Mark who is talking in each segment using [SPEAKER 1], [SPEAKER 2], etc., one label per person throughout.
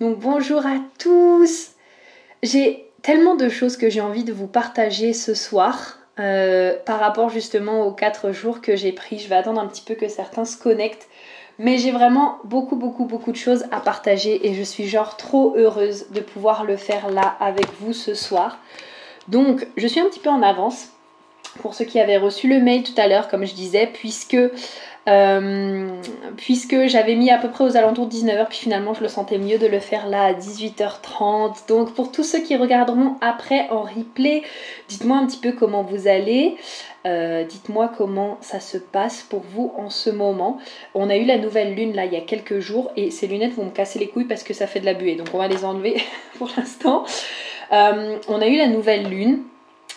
[SPEAKER 1] Donc bonjour à tous. J'ai tellement de choses que j'ai envie de vous partager ce soir euh, par rapport justement aux 4 jours que j'ai pris. Je vais attendre un petit peu que certains se connectent. Mais j'ai vraiment beaucoup beaucoup beaucoup de choses à partager et je suis genre trop heureuse de pouvoir le faire là avec vous ce soir. Donc je suis un petit peu en avance pour ceux qui avaient reçu le mail tout à l'heure, comme je disais, puisque, puisque j'avais mis à peu près aux alentours de 19h, puis finalement je le sentais mieux de le faire là à 18h30. Donc pour tous ceux qui regarderont après en replay, dites-moi un petit peu comment vous allez. Euh, dites-moi comment ça se passe pour vous en ce moment. On a eu la nouvelle lune là il y a quelques jours et ces lunettes vont me casser les couilles parce que ça fait de la buée. Donc on va les enlever pour l'instant. Euh, on a eu la nouvelle lune.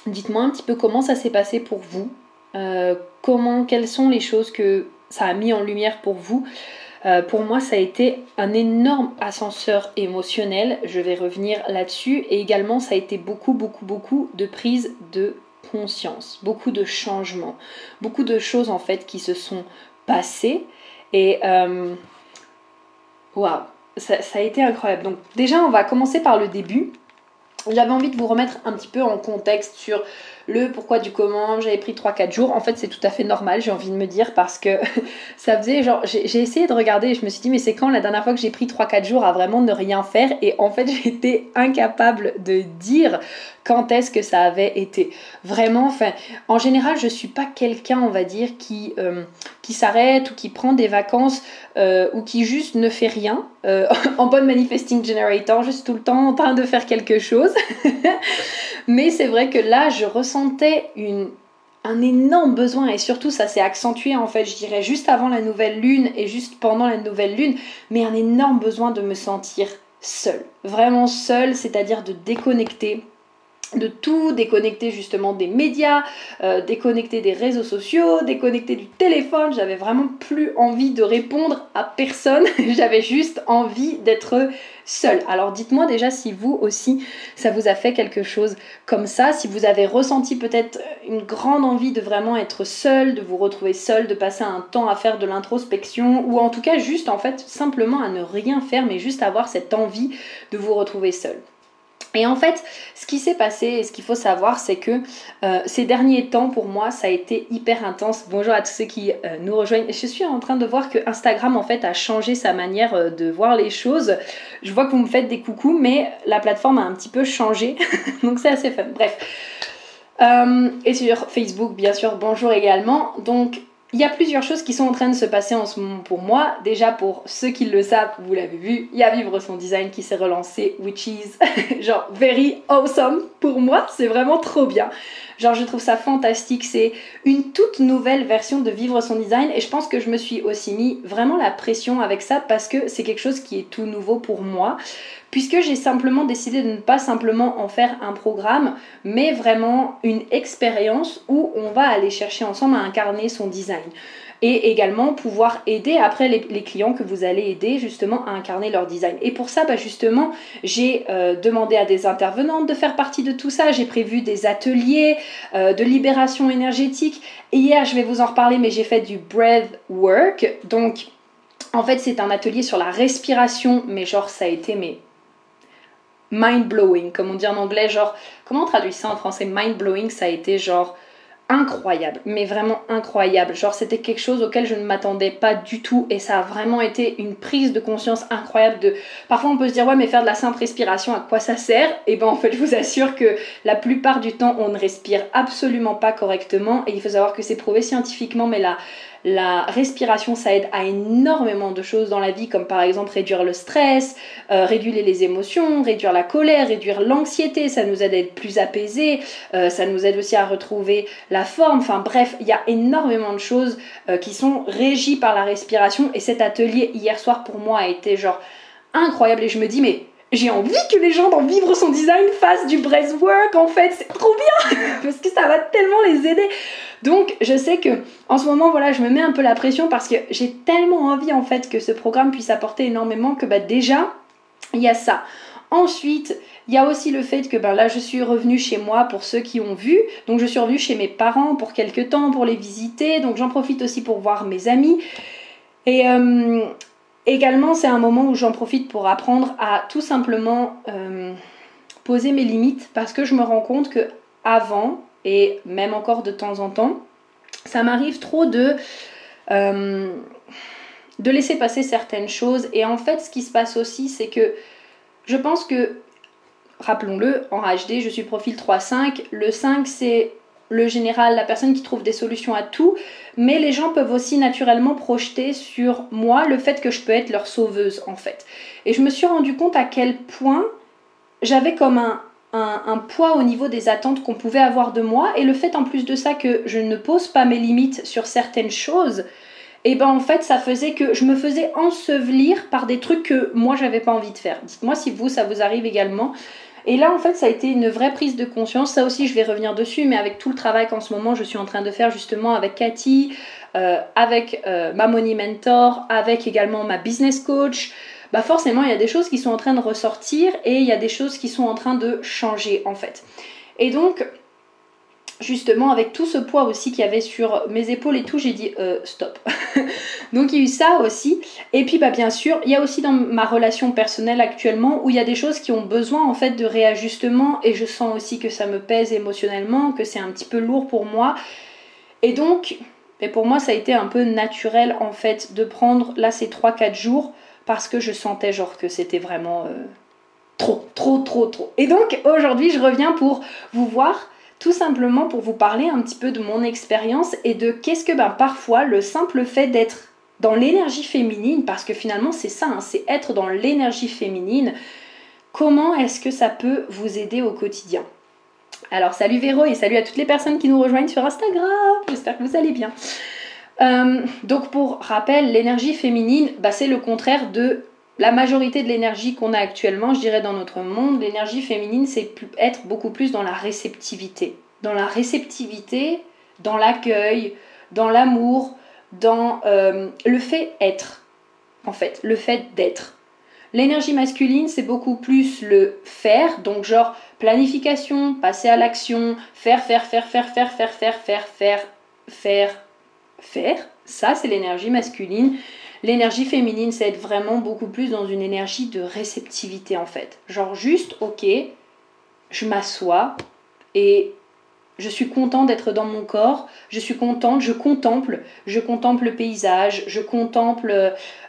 [SPEAKER 1] Dites-moi un petit peu comment ça s'est passé pour vous. Euh, comment, quelles sont les choses que ça a mis en lumière pour vous. Euh, pour moi, ça a été un énorme ascenseur émotionnel. Je vais revenir là-dessus. Et également, ça a été beaucoup, beaucoup, beaucoup de prise de conscience, beaucoup de changements, beaucoup de choses en fait qui se sont passées. Et euh, waouh, ça, ça a été incroyable. Donc déjà, on va commencer par le début. J'avais envie de vous remettre un petit peu en contexte sur le pourquoi du comment, j'avais pris 3-4 jours. En fait, c'est tout à fait normal, j'ai envie de me dire, parce que ça faisait genre, j'ai essayé de regarder et je me suis dit, mais c'est quand la dernière fois que j'ai pris 3-4 jours à vraiment ne rien faire? Et en fait, j'étais incapable de dire quand est-ce que ça avait été. Vraiment, enfin, en général, je suis pas quelqu'un, on va dire, qui, euh, s'arrête ou qui prend des vacances euh, ou qui juste ne fait rien euh, en bonne manifesting generator, juste tout le temps en train de faire quelque chose. Mais c'est vrai que là, je ressentais un énorme besoin et surtout ça s'est accentué en fait, je dirais juste avant la nouvelle lune et juste pendant la nouvelle lune, mais un énorme besoin de me sentir seule. Vraiment seule, c'est-à-dire de déconnecter de tout, déconnecter justement des médias, euh, déconnecter des réseaux sociaux, déconnecter du téléphone. J'avais vraiment plus envie de répondre à personne. J'avais juste envie d'être seule. Alors dites-moi déjà si vous aussi ça vous a fait quelque chose comme ça, si vous avez ressenti peut-être une grande envie de vraiment être seule, de vous retrouver seule, de passer un temps à faire de l'introspection ou en tout cas juste en fait simplement à ne rien faire mais juste avoir cette envie de vous retrouver seule. Et en fait, ce qui s'est passé et ce qu'il faut savoir, c'est que euh, ces derniers temps, pour moi, ça a été hyper intense. Bonjour à tous ceux qui euh, nous rejoignent. Je suis en train de voir que Instagram, en fait, a changé sa manière euh, de voir les choses. Je vois que vous me faites des coucous, mais la plateforme a un petit peu changé. Donc c'est assez fun. Bref. et sur Facebook, bien sûr, bonjour également. Donc il y a plusieurs choses qui sont en train de se passer en ce moment pour moi. Déjà, pour ceux qui le savent, vous l'avez vu, il y a Vivre son design qui s'est relancé, which is genre very awesome pour moi. C'est vraiment trop bien. Genre, je trouve ça fantastique. C'est une toute nouvelle version de Vivre son design et je pense que je me suis aussi mis vraiment la pression avec ça parce que c'est quelque chose qui est tout nouveau pour moi puisque j'ai simplement décidé de ne pas simplement en faire un programme, mais vraiment une expérience où on va aller chercher ensemble à incarner son design. Et également pouvoir aider après les, clients que vous allez aider justement à incarner leur design. Et pour ça, bah, justement, j'ai euh, demandé à des intervenantes de faire partie de tout ça. J'ai prévu des ateliers euh, de libération énergétique. Hier, je vais vous en reparler, mais j'ai fait du breath work. Donc, en fait, c'est un atelier sur la respiration, mais genre, ça a été mais mind blowing, comme on dit en anglais, genre, comment on traduit ça en français? Mind blowing, ça a été genre incroyable, mais vraiment incroyable. Genre, c'était quelque chose auquel je ne m'attendais pas du tout et ça a vraiment été une prise de conscience incroyable de. Parfois, on peut se dire, ouais, mais faire de la simple respiration, à quoi ça sert? Et ben, en fait, je vous assure que la plupart du temps, on ne respire absolument pas correctement et il faut savoir que c'est prouvé scientifiquement, mais là, la respiration, ça aide à énormément de choses dans la vie, comme par exemple réduire le stress, euh, réduire les émotions, réduire la colère, réduire l'anxiété, ça nous aide à être plus apaisés, euh, ça nous aide aussi à retrouver la forme, enfin bref, il y a énormément de choses euh, qui sont régies par la respiration. Et cet atelier hier soir pour moi a été genre incroyable. Et je me dis mais j'ai envie que les gens dans Vivre son design fassent du breathwork en fait, c'est trop bien parce que ça va tellement les aider. Donc je sais que en ce moment voilà, je me mets un peu la pression parce que j'ai tellement envie en fait que ce programme puisse apporter énormément que bah déjà il y a ça. Ensuite, il y a aussi le fait que ben là je suis revenue chez moi pour ceux qui ont vu. Donc je suis revenue chez mes parents pour quelques temps pour les visiter. Donc j'en profite aussi pour voir mes amis. Et, euh, Également, c'est un moment où j'en profite pour apprendre à tout simplement euh, poser mes limites parce que je me rends compte que avant et même encore de temps en temps, ça m'arrive trop de euh, de laisser passer certaines choses. Et en fait, ce qui se passe aussi, c'est que je pense que, rappelons-le, en HD, je suis profil 3-5. Le 5, c'est le général, la personne qui trouve des solutions à tout, mais les gens peuvent aussi naturellement projeter sur moi le fait que je peux être leur sauveuse en fait. Et je me suis rendu compte à quel point j'avais comme un, poids au niveau des attentes qu'on pouvait avoir de moi, et le fait en plus de ça que je ne pose pas mes limites sur certaines choses, et ben en fait ça faisait que je me faisais ensevelir par des trucs que moi j'avais pas envie de faire. Dites-moi si vous ça vous arrive également. Et là, en fait, ça a été une vraie prise de conscience. Ça aussi, je vais revenir dessus, mais avec tout le travail qu'en ce moment, je suis en train de faire justement avec Cathy, euh, avec euh, ma Money Mentor, avec également ma business coach. Bah forcément, il y a des choses qui sont en train de ressortir et il y a des choses qui sont en train de changer en fait. Et donc, justement avec tout ce poids aussi qu'il y avait sur mes épaules et tout, j'ai dit euh, stop. Donc il y a eu ça aussi. Et puis bah bien sûr, il y a aussi dans ma relation personnelle actuellement où il y a des choses qui ont besoin en fait de réajustement et je sens aussi que ça me pèse émotionnellement, que c'est un petit peu lourd pour moi. Et donc, et pour moi ça a été un peu naturel en fait de prendre là ces 3-4 jours parce que je sentais genre que c'était vraiment euh, trop, trop, trop, trop. Et donc aujourd'hui je reviens pour vous voir tout simplement pour vous parler un petit peu de mon expérience et de qu'est-ce que ben, parfois le simple fait d'être dans l'énergie féminine, parce que finalement c'est ça, hein, c'est être dans l'énergie féminine, comment est-ce que ça peut vous aider au quotidien? Alors salut Véro et salut à toutes les personnes qui nous rejoignent sur Instagram, j'espère que vous allez bien. Euh, donc pour rappel, l'énergie féminine, bah, c'est le contraire de la majorité de l'énergie qu'on a actuellement, je dirais dans notre monde, l'énergie féminine, c'est être beaucoup plus dans la réceptivité. Dans la réceptivité, dans l'accueil, dans l'amour, dans euh, le fait être, en fait, le fait d'être. L'énergie masculine, c'est beaucoup plus le faire, donc genre planification, passer à l'action, faire, faire, faire, faire, faire, faire, faire, faire, faire, faire, faire. Ça, c'est l'énergie masculine. L'énergie féminine, c'est être vraiment beaucoup plus dans une énergie de réceptivité en fait. Genre juste, ok, je m'assois et je suis content d'être dans mon corps, je suis contente, je contemple, je contemple le paysage, je contemple,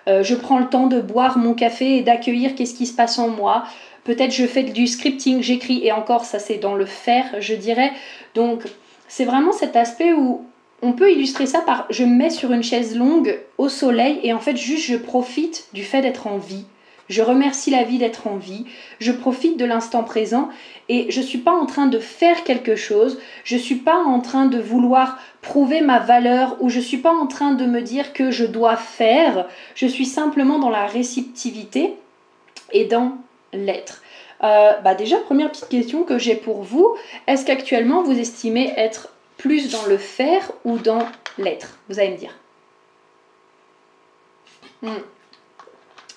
[SPEAKER 1] euh, je prends le temps de boire mon café et d'accueillir qu'est-ce qui se passe en moi. Peut-être je fais du scripting, j'écris et encore ça c'est dans le faire, je dirais. Donc c'est vraiment cet aspect où on peut illustrer ça par je me mets sur une chaise longue au soleil et en fait juste je profite du fait d'être en vie. Je remercie la vie d'être en vie, je profite de l'instant présent et je ne suis pas en train de faire quelque chose, je ne suis pas en train de vouloir prouver ma valeur ou je ne suis pas en train de me dire que je dois faire, je suis simplement dans la réceptivité et dans l'être. Euh, bah déjà, première petite question que j'ai pour vous, est-ce qu'actuellement vous estimez être plus dans le faire ou dans l'être Vous allez me dire. Hmm.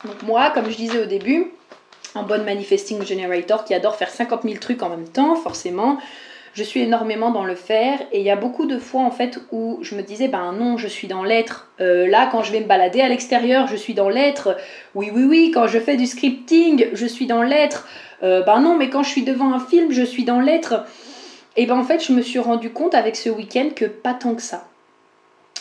[SPEAKER 1] Donc moi, comme je disais au début, en bonne manifesting generator qui adore faire 50 000 trucs en même temps, forcément, je suis énormément dans le faire et il y a beaucoup de fois en fait où je me disais ben non je suis dans l'être euh, là quand je vais me balader à l'extérieur je suis dans l'être oui oui oui quand je fais du scripting je suis dans l'être euh, ben non mais quand je suis devant un film je suis dans l'être et ben en fait, je me suis rendu compte avec ce week-end que pas tant que ça.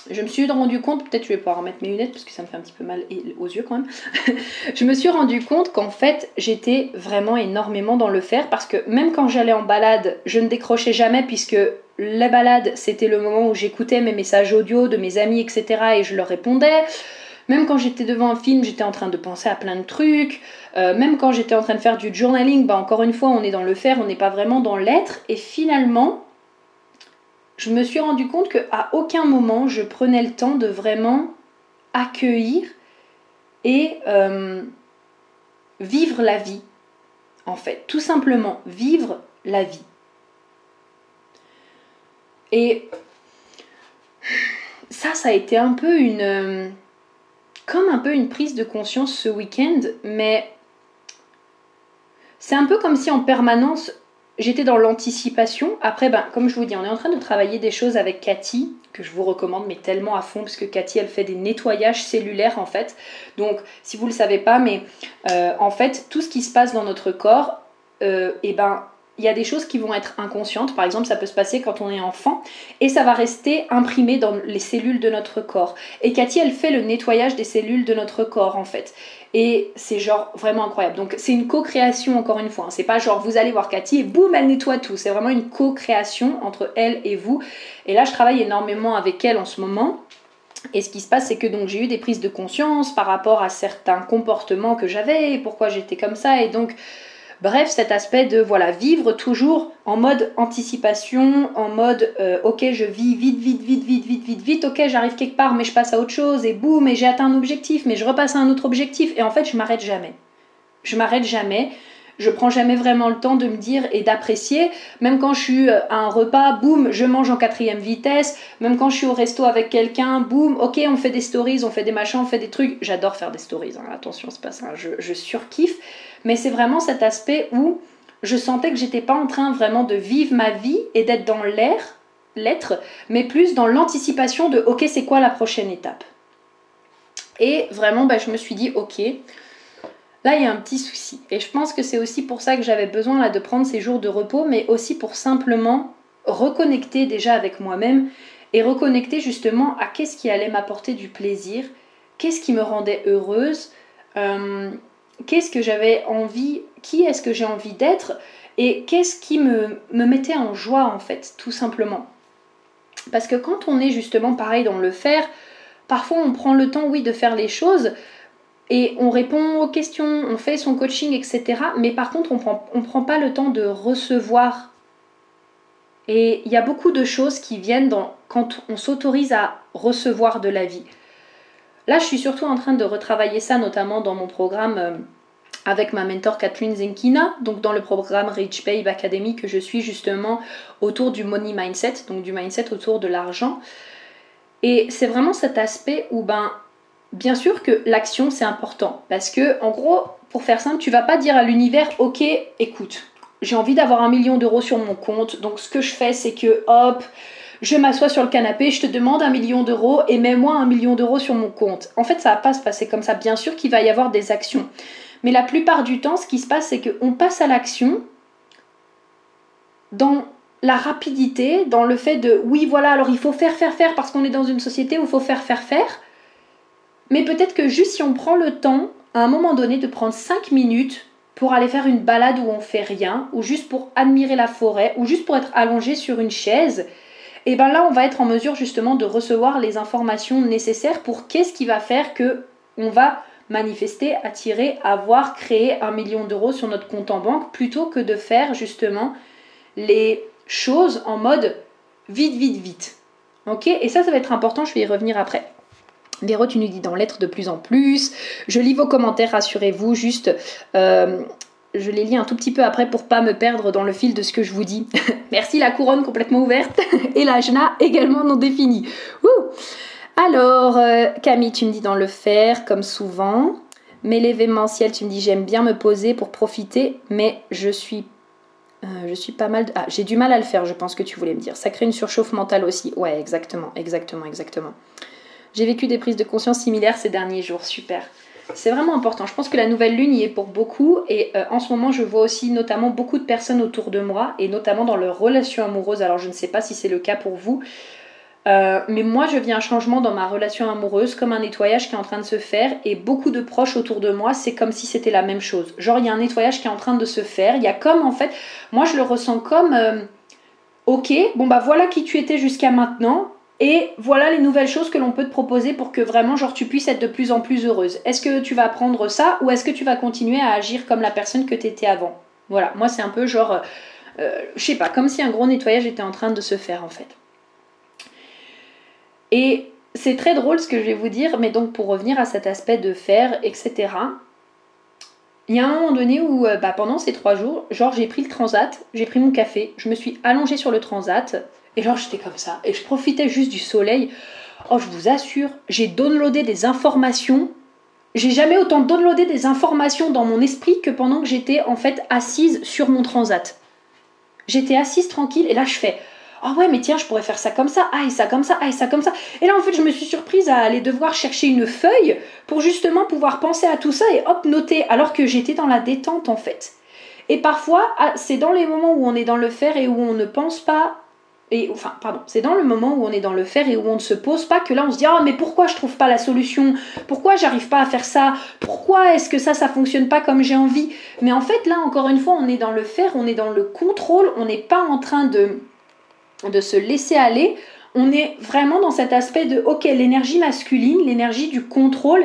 [SPEAKER 1] Je me suis rendu compte, peut-être je vais pouvoir remettre mes lunettes parce que ça me fait un petit peu mal aux yeux quand même. je me suis rendu compte qu'en fait j'étais vraiment énormément dans le faire parce que même quand j'allais en balade, je ne décrochais jamais puisque la balade c'était le moment où j'écoutais mes messages audio de mes amis, etc. et je leur répondais. Même quand j'étais devant un film, j'étais en train de penser à plein de trucs. Euh, même quand j'étais en train de faire du journaling, bah encore une fois, on est dans le faire, on n'est pas vraiment dans l'être. Et finalement, je me suis rendu compte qu'à aucun moment je prenais le temps de vraiment accueillir et euh, vivre la vie. En fait, tout simplement vivre la vie. Et ça, ça a été un peu une comme un peu une prise de conscience ce week-end, mais c'est un peu comme si en permanence j'étais dans l'anticipation. Après, ben, comme je vous dis, on est en train de travailler des choses avec Cathy, que je vous recommande, mais tellement à fond, parce que Cathy, elle fait des nettoyages cellulaires, en fait. Donc, si vous ne le savez pas, mais euh, en fait, tout ce qui se passe dans notre corps, euh, eh ben, il y a des choses qui vont être inconscientes. Par exemple, ça peut se passer quand on est enfant et ça va rester imprimé dans les cellules de notre corps. Et Cathy, elle fait le nettoyage des cellules de notre corps en fait. Et c'est genre vraiment incroyable. Donc c'est une co-création encore une fois. C'est pas genre vous allez voir Cathy et boum, elle nettoie tout. C'est vraiment une co-création entre elle et vous. Et là, je travaille énormément avec elle en ce moment. Et ce qui se passe, c'est que donc j'ai eu des prises de conscience par rapport à certains comportements que j'avais, pourquoi j'étais comme ça, et donc Bref, cet aspect de voilà vivre toujours en mode anticipation, en mode euh, ok je vis vite vite vite vite vite vite vite, ok j'arrive quelque part mais je passe à autre chose et boum et j'ai atteint un objectif mais je repasse à un autre objectif et en fait je m'arrête jamais. Je m'arrête jamais je prends jamais vraiment le temps de me dire et d'apprécier. Même quand je suis euh, à un repas, boum, je mange en quatrième vitesse. Même quand je suis au resto avec quelqu'un, boum, ok, on fait des stories, on fait des machins, on fait des trucs. J'adore faire des stories, hein. attention, c'est pas ça, je, je surkiffe mais c'est vraiment cet aspect où je sentais que j'étais pas en train vraiment de vivre ma vie et d'être dans l'air, l'être, mais plus dans l'anticipation de ok, c'est quoi la prochaine étape? Et vraiment, bah, je me suis dit ok, là il y a un petit souci. Et je pense que c'est aussi pour ça que j'avais besoin là de prendre ces jours de repos, mais aussi pour simplement reconnecter déjà avec moi-même et reconnecter justement à qu'est-ce qui allait m'apporter du plaisir, qu'est-ce qui me rendait heureuse. Euh, qu'est-ce que j'avais envie, qui est-ce que j'ai envie d'être et qu'est-ce qui me, me mettait en joie en fait, tout simplement. Parce que quand on est justement pareil dans le faire, parfois on prend le temps, oui, de faire les choses et on répond aux questions, on fait son coaching, etc. Mais par contre, on prend, ne prend pas le temps de recevoir. Et il y a beaucoup de choses qui viennent dans, quand on s'autorise à recevoir de la vie. Là, je suis surtout en train de retravailler ça, notamment dans mon programme euh, avec ma mentor Catherine Zenkina, donc dans le programme Rich Babe Academy que je suis justement autour du money mindset, donc du mindset autour de l'argent. Et c'est vraiment cet aspect où, ben, bien sûr que l'action c'est important parce que, en gros, pour faire simple, tu vas pas dire à l'univers, ok, écoute, j'ai envie d'avoir un million d'euros sur mon compte, donc ce que je fais c'est que, hop, je m'assois sur le canapé, je te demande un million d'euros et mets-moi un million d'euros sur mon compte. En fait, ça va pas se passer comme ça. Bien sûr qu'il va y avoir des actions. Mais la plupart du temps, ce qui se passe, c'est qu'on passe à l'action dans la rapidité, dans le fait de oui, voilà, alors il faut faire, faire, faire parce qu'on est dans une société où il faut faire, faire, faire. Mais peut-être que juste si on prend le temps, à un moment donné, de prendre 5 minutes pour aller faire une balade où on fait rien, ou juste pour admirer la forêt, ou juste pour être allongé sur une chaise, et bien là on va être en mesure justement de recevoir les informations nécessaires pour qu'est-ce qui va faire que on va manifester, attirer, avoir, créer un million d'euros sur notre compte en banque plutôt que de faire justement les choses en mode vite, vite, vite. Ok? Et ça, ça va être important, je vais y revenir après. Véro, tu nous dis dans l'être de plus en plus. Je lis vos commentaires, rassurez-vous, juste. Euh, je les lis un tout petit peu après pour pas me perdre dans le fil de ce que je vous dis. Merci la couronne complètement ouverte et la jna également non définie. Alors, euh, Camille, tu me dis dans le faire comme souvent. Mais l'événementiel, tu me dis j'aime bien me poser pour profiter, mais je suis euh, je suis pas mal. Ah, j'ai du mal à le faire, je pense que tu voulais me dire. Ça crée une surchauffe mentale aussi. Ouais, exactement, exactement, exactement. J'ai vécu des prises de conscience similaires ces derniers jours. Super. C'est vraiment important. Je pense que la nouvelle lune y est pour beaucoup et euh, en ce moment je vois aussi notamment beaucoup de personnes autour de moi et notamment dans leurs relations amoureuses. Alors je ne sais pas si c'est le cas pour vous, euh, mais moi je vis un changement dans ma relation amoureuse comme un nettoyage qui est en train de se faire et beaucoup de proches autour de moi c'est comme si c'était la même chose. Genre il y a un nettoyage qui est en train de se faire. Il y a comme en fait, moi je le ressens comme euh, ok, bon bah voilà qui tu étais jusqu'à maintenant et voilà les nouvelles choses que l'on peut te proposer pour que vraiment genre tu puisses être de plus en plus heureuse. Est-ce que tu vas apprendre ça ou est-ce que tu vas continuer à agir comme la personne que tu étais avant? Voilà, moi c'est un peu genre, euh, je sais pas, comme si un gros nettoyage était en train de se faire en fait. Et c'est très drôle ce que je vais vous dire, mais donc pour revenir à cet aspect de faire, etc. Il y a un moment donné où, euh, bah, pendant ces trois jours, genre j'ai pris le transat, j'ai pris mon café, je me suis allongée sur le transat, et genre, j'étais comme ça. Et je profitais juste du soleil. Oh, je vous assure, j'ai downloadé des informations. J'ai jamais autant downloadé des informations dans mon esprit que pendant que j'étais en fait assise sur mon transat. J'étais assise tranquille et là je fais ah ouais mais tiens je pourrais faire ça comme ça, ah et ça comme ça, ah et ça comme ça. Et là en fait je me suis surprise à aller devoir chercher une feuille pour justement pouvoir penser à tout ça et hop noter alors que j'étais dans la détente en fait. Et parfois ah, c'est dans les moments où on est dans le faire et où on ne pense pas et enfin pardon, c'est dans le moment où on est dans le faire et où on ne se pose pas que là on se dit ah mais pourquoi je trouve pas la solution? Pourquoi j'arrive pas à faire ça? Pourquoi est-ce que ça ça fonctionne pas comme j'ai envie? Mais en fait là encore une fois, on est dans le faire, on est dans le contrôle, on n'est pas en train de de se laisser aller, on est vraiment dans cet aspect de ok, l'énergie masculine, l'énergie du contrôle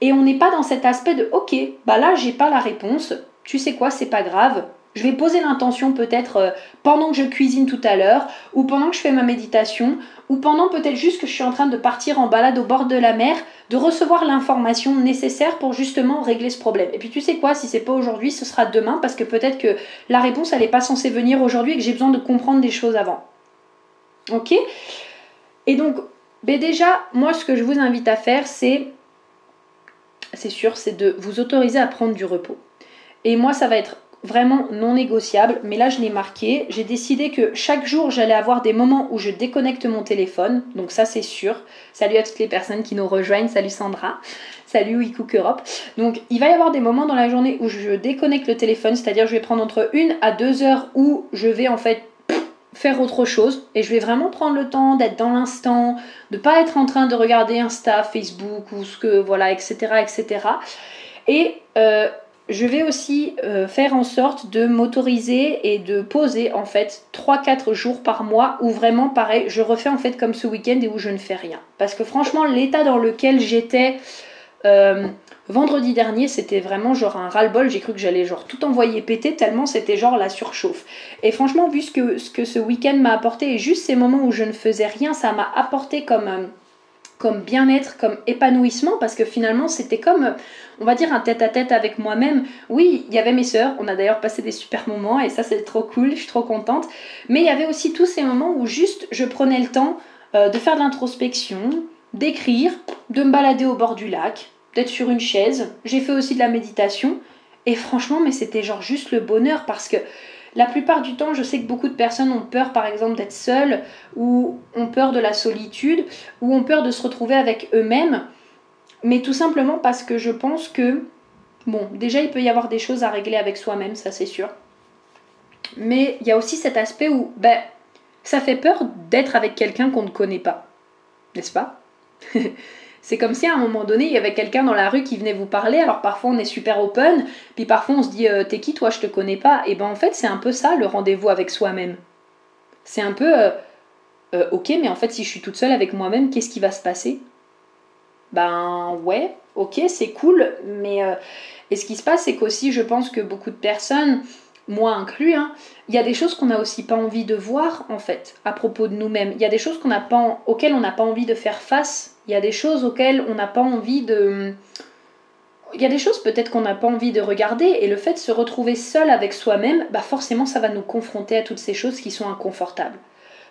[SPEAKER 1] et on n'est pas dans cet aspect de ok, bah là j'ai pas la réponse. Tu sais quoi, c'est pas grave, je vais poser l'intention peut-être euh, pendant que je cuisine tout à l'heure, ou pendant que je fais ma méditation, ou pendant peut-être juste que je suis en train de partir en balade au bord de la mer, de recevoir l'information nécessaire pour justement régler ce problème. Et puis tu sais quoi, si c'est pas aujourd'hui, ce sera demain, parce que peut-être que la réponse elle n'est pas censée venir aujourd'hui et que j'ai besoin de comprendre des choses avant. Ok? Et donc, ben déjà, moi ce que je vous invite à faire, c'est, c'est sûr, c'est de vous autoriser à prendre du repos. Et moi, ça va être vraiment non négociable, mais là je l'ai marqué. J'ai décidé que chaque jour j'allais avoir des moments où je déconnecte mon téléphone, donc ça c'est sûr. Salut à toutes les personnes qui nous rejoignent, salut Sandra, salut WeCook Europe. Donc il va y avoir des moments dans la journée où je déconnecte le téléphone, c'est-à-dire je vais prendre entre une à deux heures où je vais en fait faire autre chose et je vais vraiment prendre le temps d'être dans l'instant, de pas être en train de regarder Insta, Facebook ou ce que voilà, etc. etc. Et euh, je vais aussi euh, faire en sorte de m'autoriser et de poser en fait 3-4 jours par mois où vraiment pareil, je refais en fait comme ce week-end et où je ne fais rien. Parce que franchement, l'état dans lequel j'étais euh, vendredi dernier, c'était vraiment genre un ras-le-bol. J'ai cru que j'allais genre tout envoyer péter tellement c'était genre la surchauffe. Et franchement, vu ce que ce, que ce week-end m'a apporté et juste ces moments où je ne faisais rien, ça m'a apporté comme... Euh, comme bien-être, comme épanouissement, parce que finalement c'était comme, on va dire, un tête-à-tête avec moi-même. Oui, il y avait mes sœurs, on a d'ailleurs passé des super moments, et ça c'est trop cool, je suis trop contente. Mais il y avait aussi tous ces moments où juste je prenais le temps euh, de faire de l'introspection, d'écrire, de me balader au bord du lac, d'être sur une chaise. J'ai fait aussi de la méditation, et franchement, mais c'était genre juste le bonheur, parce que la plupart du temps, je sais que beaucoup de personnes ont peur, par exemple, d'être seules, ou ont peur de la solitude, ou ont peur de se retrouver avec eux-mêmes, mais tout simplement parce que je pense que, bon, déjà, il peut y avoir des choses à régler avec soi-même, ça c'est sûr. Mais il y a aussi cet aspect où, ben, ça fait peur d'être avec quelqu'un qu'on ne connaît pas, n'est-ce pas? C'est comme si à un moment donné, il y avait quelqu'un dans la rue qui venait vous parler. Alors parfois on est super open, puis parfois on se dit euh, T'es qui toi? Je te connais pas. Et ben en fait, c'est un peu ça le rendez-vous avec soi-même. C'est un peu euh, euh, Ok, mais en fait, si je suis toute seule avec moi-même, qu'est-ce qui va se passer? Ben ouais, ok, c'est cool, mais. et ce qui se passe, c'est qu'aussi, je pense que beaucoup de personnes moi inclus, hein, il y a des choses qu'on n'a aussi pas envie de voir en fait à propos de nous-mêmes. Il y a des choses pas, auxquelles on n'a pas envie de faire face. Il y a des choses auxquelles on n'a pas envie de. Il y a des choses peut-être qu'on n'a pas envie de regarder et le fait de se retrouver seul avec soi-même, bah forcément ça va nous confronter à toutes ces choses qui sont inconfortables.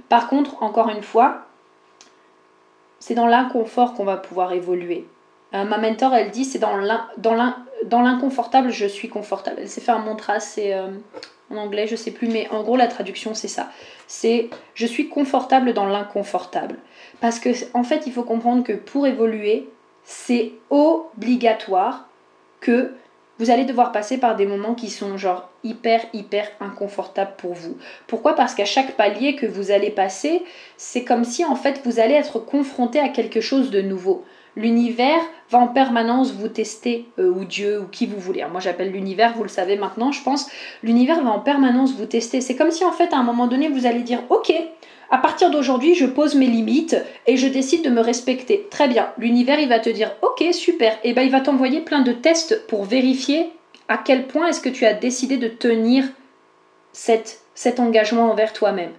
[SPEAKER 1] Par contre, encore une fois, c'est dans l'inconfort qu'on va pouvoir évoluer. Euh, ma mentor, elle dit, c'est dans l'inconfortable, je suis confortable. Elle s'est fait un mantra, c'est euh, en anglais, je sais plus, mais en gros, la traduction, c'est ça. C'est je suis confortable dans l'inconfortable. Parce que, en fait, il faut comprendre que pour évoluer, c'est obligatoire que vous allez devoir passer par des moments qui sont genre hyper hyper inconfortables pour vous. Pourquoi? Parce qu'à chaque palier que vous allez passer, c'est comme si en fait vous allez être confronté à quelque chose de nouveau l'univers va en permanence vous tester, euh, ou Dieu, ou qui vous voulez. moi j'appelle l'univers, vous le savez maintenant, je pense, l'univers va en permanence vous tester. C'est comme si en fait à un moment donné vous allez dire, ok, à partir d'aujourd'hui je pose mes limites et je décide de me respecter. Très bien, l'univers il va te dire, ok, super, et ben il va t'envoyer plein de tests pour vérifier à quel point est-ce que tu as décidé de tenir cet engagement envers toi-même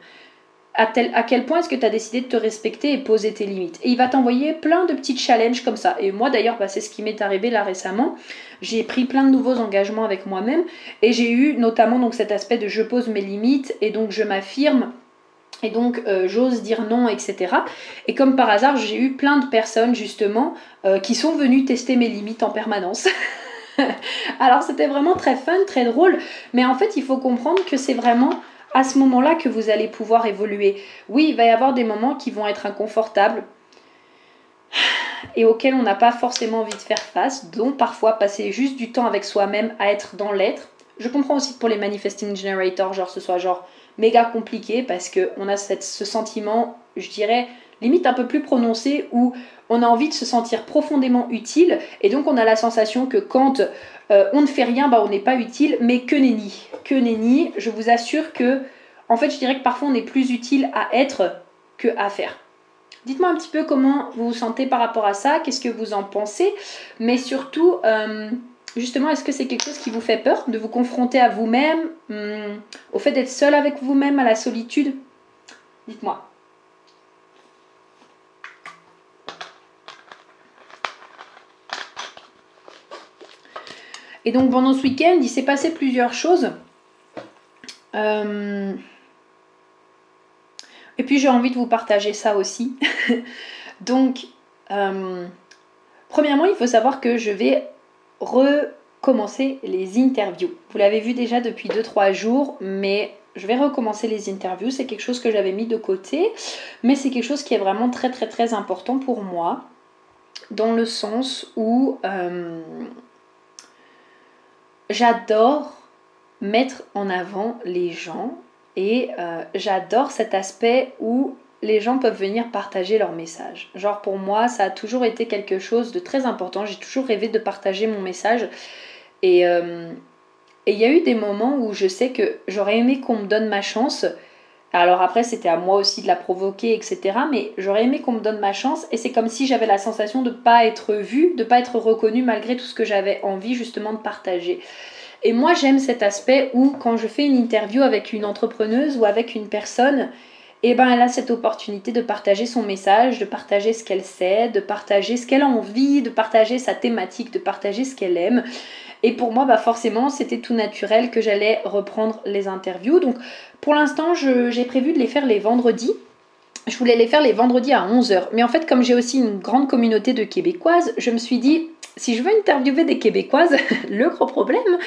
[SPEAKER 1] à, quel point est-ce que tu as décidé de te respecter et poser tes limites. Et il va t'envoyer plein de petits challenges comme ça. Et moi d'ailleurs, bah, c'est ce qui m'est arrivé là récemment. J'ai pris plein de nouveaux engagements avec moi-même et j'ai eu notamment donc cet aspect de je pose mes limites et donc je m'affirme. Et donc euh, j'ose dire non, etc. Et comme par hasard, j'ai eu plein de personnes justement euh, qui sont venues tester mes limites en permanence. Alors c'était vraiment très fun, très drôle. Mais en fait, il faut comprendre que c'est vraiment à ce moment-là que vous allez pouvoir évoluer. Oui, il va y avoir des moments qui vont être inconfortables et auxquels on n'a pas forcément envie de faire face, dont parfois passer juste du temps avec soi-même à être dans l'être. Je comprends aussi que pour les manifesting generators, genre ce soit genre méga compliqué parce qu'on a cette, ce sentiment, je dirais, limite un peu plus prononcé où on a envie de se sentir profondément utile et donc on a la sensation que quand euh, on ne fait rien, bah, on n'est pas utile, mais que nenni. Que nenni, je vous assure que, en fait, je dirais que parfois on est plus utile à être que à faire. Dites-moi un petit peu comment vous vous sentez par rapport à ça, qu'est-ce que vous en pensez, mais surtout, euh, justement, est-ce que c'est quelque chose qui vous fait peur de vous confronter à vous-même, hum, au fait d'être seul avec vous-même, à la solitude? Dites-moi. Et donc pendant ce week-end, il s'est passé plusieurs choses. Euh, et puis j'ai envie de vous partager ça aussi. donc, euh, premièrement, il faut savoir que je vais recommencer les interviews. Vous l'avez vu déjà depuis 2-3 jours, mais je vais recommencer les interviews. C'est quelque chose que j'avais mis de côté, mais c'est quelque chose qui est vraiment très très très important pour moi, dans le sens où euh, j'adore mettre en avant les gens et euh, j'adore cet aspect où les gens peuvent venir partager leur message. Genre pour moi, ça a toujours été quelque chose de très important. J'ai toujours rêvé de partager mon message. Et euh, il y a eu des moments où je sais que j'aurais aimé qu'on me donne ma chance. Alors après, c'était à moi aussi de la provoquer, etc. Mais j'aurais aimé qu'on me donne ma chance. Et c'est comme si j'avais la sensation de ne pas être vue, de ne pas être reconnue malgré tout ce que j'avais envie justement de partager. Et moi, j'aime cet aspect où quand je fais une interview avec une entrepreneuse ou avec une personne, eh ben, elle a cette opportunité de partager son message, de partager ce qu'elle sait, de partager ce qu'elle a envie, de partager sa thématique, de partager ce qu'elle aime. Et pour moi, bah forcément, c'était tout naturel que j'allais reprendre les interviews. Donc pour l'instant, j'ai prévu de les faire les vendredis. Je voulais les faire les vendredis à 11h. Mais en fait, comme j'ai aussi une grande communauté de Québécoises, je me suis dit, si je veux interviewer des Québécoises, le gros problème,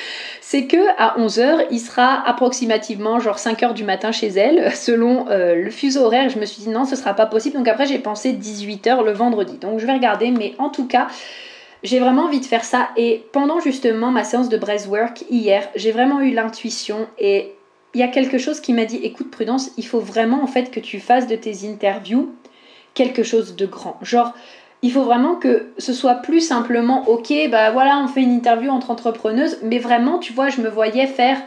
[SPEAKER 1] c'est que à 11h, il sera approximativement genre 5h du matin chez elle, selon euh, le fuseau horaire. Je me suis dit non, ce sera pas possible. Donc après, j'ai pensé 18h le vendredi. Donc je vais regarder, mais en tout cas, j'ai vraiment envie de faire ça. Et pendant justement ma séance de breathwork hier, j'ai vraiment eu l'intuition et il y a quelque chose qui m'a dit écoute Prudence, il faut vraiment en fait que tu fasses de tes interviews quelque chose de grand. Genre il faut vraiment que ce soit plus simplement, ok, bah voilà, on fait une interview entre entrepreneuses, mais vraiment, tu vois, je me voyais faire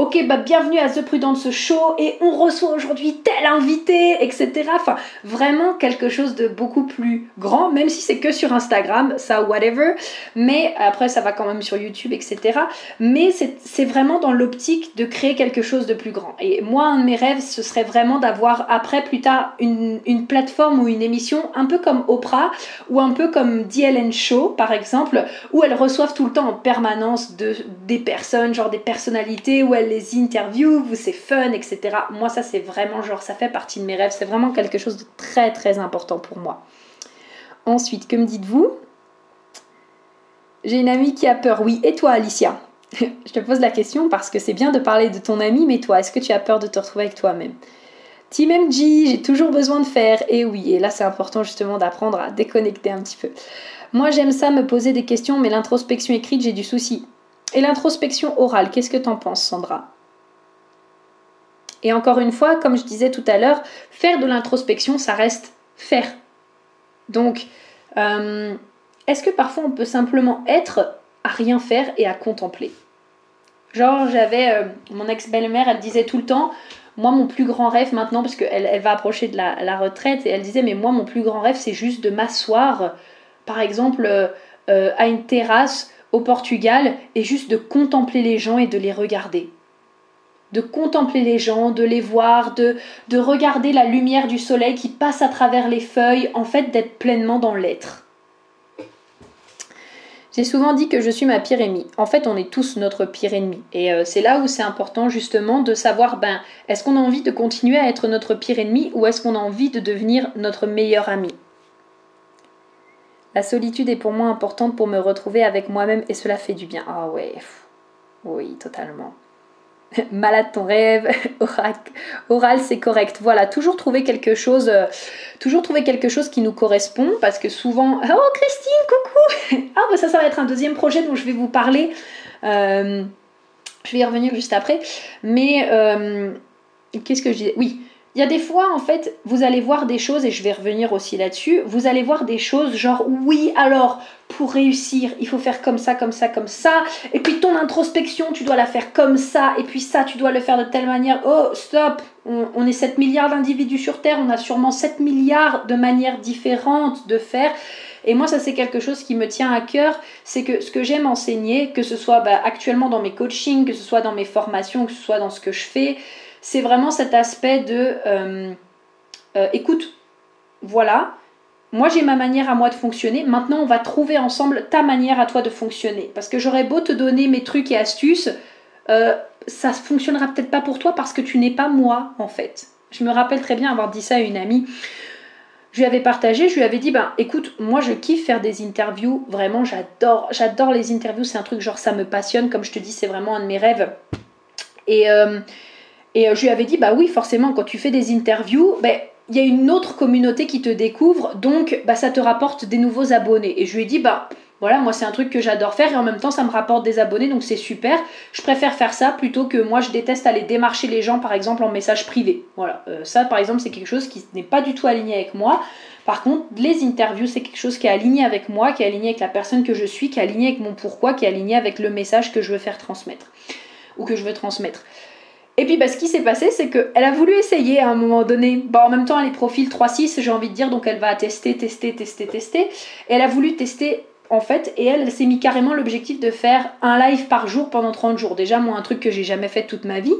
[SPEAKER 1] Ok, bah bienvenue à The Prudence Show et on reçoit aujourd'hui tel invité, etc. Enfin, vraiment quelque chose de beaucoup plus grand, même si c'est que sur Instagram, ça, whatever. Mais après, ça va quand même sur YouTube, etc. Mais c'est vraiment dans l'optique de créer quelque chose de plus grand. Et moi, un de mes rêves, ce serait vraiment d'avoir après, plus tard, une, une, plateforme ou une émission un peu comme Oprah ou un peu comme DLN Show, par exemple, où elles reçoivent tout le temps en permanence de, des personnes, genre des personnalités, où elles les interviews, vous c'est fun, etc. Moi ça c'est vraiment genre ça fait partie de mes rêves, c'est vraiment quelque chose de très très important pour moi. Ensuite, que me dites-vous? J'ai une amie qui a peur, oui. Et toi Alicia? Je te pose la question parce que c'est bien de parler de ton ami, mais toi, est-ce que tu as peur de te retrouver avec toi-même? Team MG, j'ai toujours besoin de faire. Et oui, et là c'est important justement d'apprendre à déconnecter un petit peu. Moi j'aime ça me poser des questions, mais l'introspection écrite, j'ai du souci. Et l'introspection orale, qu'est-ce que t'en penses, Sandra? Et encore une fois, comme je disais tout à l'heure, faire de l'introspection, ça reste faire. Donc, euh, est-ce que parfois on peut simplement être à rien faire et à contempler? Genre, j'avais euh, mon ex-belle-mère, elle disait tout le temps, moi mon plus grand rêve maintenant, parce qu'elle elle va approcher de la, retraite, et elle disait, mais moi mon plus grand rêve, c'est juste de m'asseoir, par exemple, euh, à une terrasse au Portugal et juste de contempler les gens et de les regarder. De contempler les gens, de les voir, de, de regarder la lumière du soleil qui passe à travers les feuilles, en fait d'être pleinement dans l'être. J'ai souvent dit que je suis ma pire ennemie. En fait, on est tous notre pire ennemi. Et euh, c'est là où c'est important justement de savoir, ben, est-ce qu'on a envie de continuer à être notre pire ennemi ou est-ce qu'on a envie de devenir notre meilleur ami? La solitude est pour moi importante pour me retrouver avec moi-même et cela fait du bien. Ah ouais, oui, totalement. Malade ton rêve, oral, c'est correct. Voilà, toujours trouver quelque chose, euh, toujours trouver quelque chose qui nous correspond parce que souvent, oh Christine, coucou. Ah bah ça, ça va être un deuxième projet dont je vais vous parler. Euh, je vais y revenir juste après. Mais euh, qu'est-ce que je disais Oui, il y a des fois, en fait, vous allez voir des choses, et je vais revenir aussi là-dessus, vous allez voir des choses genre, oui, alors, pour réussir, il faut faire comme ça, comme ça, comme ça, et puis ton introspection, tu dois la faire comme ça, et puis ça, tu dois le faire de telle manière. Oh, stop On, est 7 milliards d'individus sur Terre, on a sûrement 7 milliards de manières différentes de faire. Et moi, ça, c'est quelque chose qui me tient à cœur. C'est que ce que j'aime enseigner, que ce soit bah, actuellement dans mes coachings, que ce soit dans mes formations, que ce soit dans ce que je fais, c'est vraiment cet aspect de euh, euh, écoute, voilà, moi j'ai ma manière à moi de fonctionner, maintenant on va trouver ensemble ta manière à toi de fonctionner. Parce que j'aurais beau te donner mes trucs et astuces, euh, ça ne fonctionnera peut-être pas pour toi parce que tu n'es pas moi en fait. Je me rappelle très bien avoir dit ça à une amie. Je lui avais partagé, je lui avais dit, ben écoute, moi je kiffe faire des interviews, vraiment j'adore, j'adore les interviews, c'est un truc genre ça me passionne, comme je te dis, c'est vraiment un de mes rêves. Et, et euh, je lui avais dit, bah oui, forcément, quand tu fais des interviews, ben, il y a une autre communauté qui te découvre, donc bah, ça te rapporte des nouveaux abonnés. Et je lui ai dit, bah voilà, moi c'est un truc que j'adore faire et en même temps ça me rapporte des abonnés, donc c'est super. Je préfère faire ça plutôt que moi je déteste aller démarcher les gens par exemple en message privé. Voilà, euh, ça par exemple c'est quelque chose qui n'est pas du tout aligné avec moi. Par contre, les interviews c'est quelque chose qui est aligné avec moi, qui est aligné avec la personne que je suis, qui est aligné avec mon pourquoi, qui est aligné avec le message que je veux faire transmettre ou que je veux transmettre. Et puis bah, ce qui s'est passé, c'est qu'elle a voulu essayer à un moment donné. Bon, en même temps, elle est profil 3-6, j'ai envie de dire, donc elle va tester, tester, tester, tester. Elle a voulu tester en fait, et elle, elle s'est mis carrément l'objectif de faire un live par jour pendant 30 jours. Déjà, moi, un truc que j'ai jamais fait toute ma vie.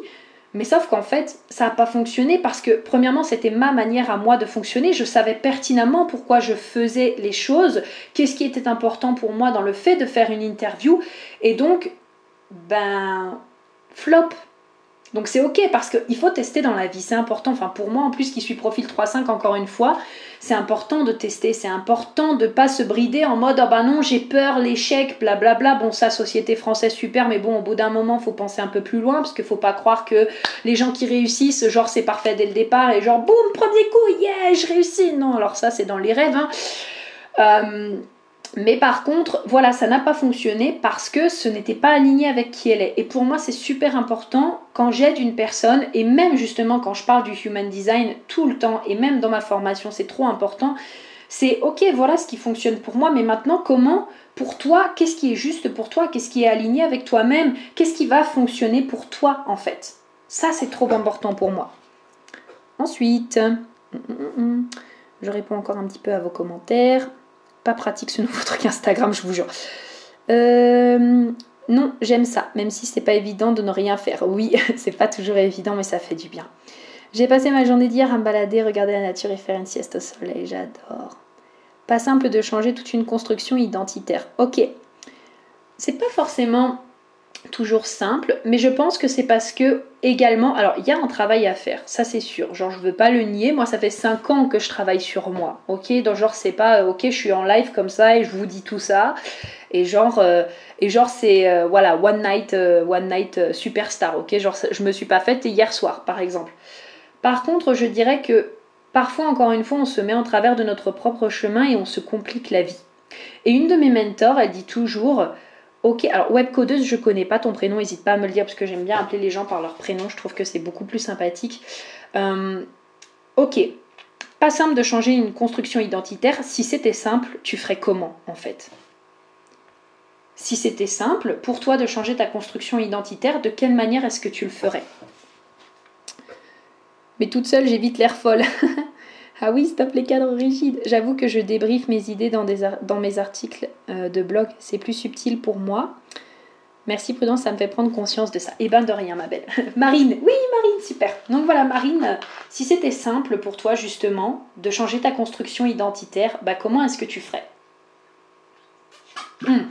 [SPEAKER 1] Mais sauf qu'en fait, ça n'a pas fonctionné parce que, premièrement, c'était ma manière à moi de fonctionner. Je savais pertinemment pourquoi je faisais les choses, qu'est-ce qui était important pour moi dans le fait de faire une interview. Et donc, ben, flop. Donc c'est ok parce qu'il faut tester dans la vie, c'est important. Enfin pour moi en plus qui suis profil 3.5 encore une fois, c'est important de tester, c'est important de pas se brider en mode oh bah non j'ai peur, l'échec, blablabla. Bon ça société française super, mais bon au bout d'un moment faut penser un peu plus loin parce qu'il faut pas croire que les gens qui réussissent genre c'est parfait dès le départ et genre boum premier coup yeah je réussis. Non alors ça c'est dans les rêves. Hein. Euh, mais par contre, voilà, ça n'a pas fonctionné parce que ce n'était pas aligné avec qui elle est. Et pour moi, c'est super important quand j'aide une personne, et même justement quand je parle du human design tout le temps, et même dans ma formation, c'est trop important. C'est ok, voilà ce qui fonctionne pour moi, mais maintenant, comment pour toi, qu'est-ce qui est juste pour toi, qu'est-ce qui est aligné avec toi-même, qu'est-ce qui va fonctionner pour toi en fait? Ça, c'est trop important pour moi. Ensuite, je réponds encore un petit peu à vos commentaires pas pratique ce nouveau truc Instagram, je vous jure. Euh, non, j'aime ça, même si c'est pas évident de ne rien faire. Oui, c'est pas toujours évident, mais ça fait du bien. J'ai passé ma journée d'hier à me balader, regarder la nature et faire une sieste au soleil. J'adore. Pas simple de changer toute une construction identitaire. Ok. C'est pas forcément toujours simple, mais je pense que c'est parce que également, alors il y a un travail à faire, ça c'est sûr, genre je veux pas le nier, moi ça fait 5 ans que je travaille sur moi, ok, donc genre c'est pas, ok je suis en live comme ça et je vous dis tout ça, et genre, euh, et genre c'est, euh, voilà, one night, euh, one night superstar, ok, genre je me suis pas faite hier soir par exemple. Par contre je dirais que parfois encore une fois on se met en travers de notre propre chemin et on se complique la vie. Et une de mes mentors, elle dit toujours, Ok, alors webcodeuse, je connais pas ton prénom, n'hésite pas à me le dire parce que j'aime bien appeler les gens par leur prénom, je trouve que c'est beaucoup plus sympathique. Euh, ok, pas simple de changer une construction identitaire. Si c'était simple, tu ferais comment en fait? Si c'était simple pour toi de changer ta construction identitaire, de quelle manière est-ce que tu le ferais? Mais toute seule, j'évite l'air folle. Ah oui, stop les cadres rigides. J'avoue que je débriefe mes idées dans, mes articles euh, de blog. C'est plus subtil pour moi. Merci Prudence, ça me fait prendre conscience de ça. Eh ben de rien, ma belle. Marine, oui Marine, super. Donc voilà Marine, si c'était simple pour toi justement de changer ta construction identitaire, bah comment est-ce que tu ferais? Hmm.